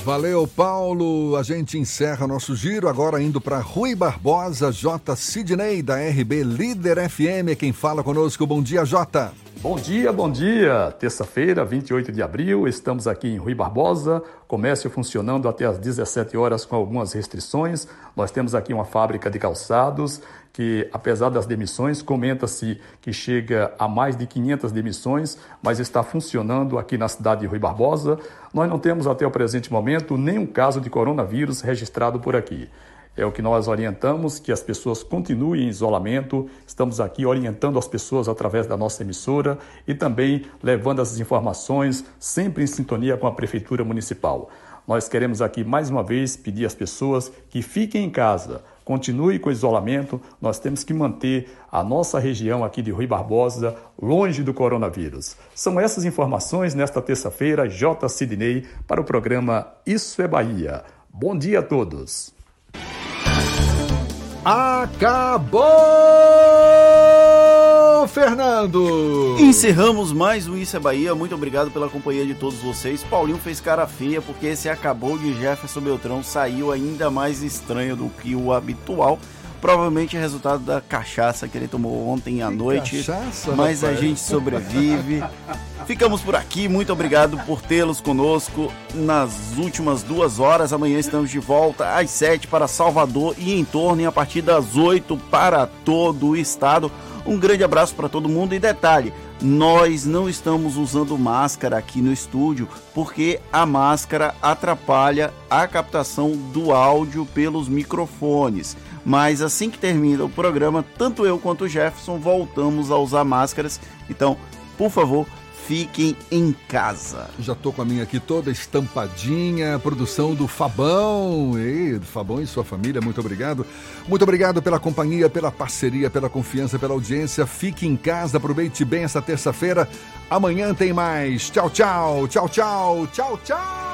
Valeu, Paulo. A gente encerra nosso giro agora indo para Rui Barbosa, J. Sidney, da RB Líder FM. Quem fala conosco, bom dia, J. Bom dia, bom dia! Terça-feira, 28 de abril, estamos aqui em Rui Barbosa, comércio funcionando até às 17 horas com algumas restrições. Nós temos aqui uma fábrica de calçados que, apesar das demissões, comenta-se que chega a mais de 500 demissões, mas está funcionando aqui na cidade de Rui Barbosa. Nós não temos até o presente momento nenhum caso de coronavírus registrado por aqui. É o que nós orientamos, que as pessoas continuem em isolamento. Estamos aqui orientando as pessoas através da nossa emissora e também levando essas informações sempre em sintonia com a Prefeitura Municipal. Nós queremos aqui mais uma vez pedir às pessoas que fiquem em casa, continue com o isolamento. Nós temos que manter a nossa região aqui de Rui Barbosa longe do coronavírus. São essas informações nesta terça-feira, J. Sidney, para o programa Isso é Bahia. Bom dia a todos. Acabou, Fernando! Encerramos mais um Isso é Bahia. Muito obrigado pela companhia de todos vocês. Paulinho fez cara feia porque esse acabou de Jefferson Beltrão saiu ainda mais estranho do que o habitual. Provavelmente é resultado da cachaça que ele tomou ontem à noite. Cachaça, mas a rapaz? gente sobrevive. Ficamos por aqui. Muito obrigado por tê-los conosco nas últimas duas horas. Amanhã estamos de volta às sete para Salvador e em torno, e a partir das oito para todo o estado. Um grande abraço para todo mundo e detalhe, nós não estamos usando máscara aqui no estúdio porque a máscara atrapalha a captação do áudio pelos microfones. Mas assim que termina o programa, tanto eu quanto o Jefferson voltamos a usar máscaras. Então, por favor, fiquem em casa. Já tô com a minha aqui toda estampadinha, produção do Fabão. Ei, do Fabão e sua família, muito obrigado. Muito obrigado pela companhia, pela parceria, pela confiança, pela audiência. Fique em casa, aproveite bem essa terça-feira. Amanhã tem mais. Tchau, tchau, tchau, tchau, tchau, tchau.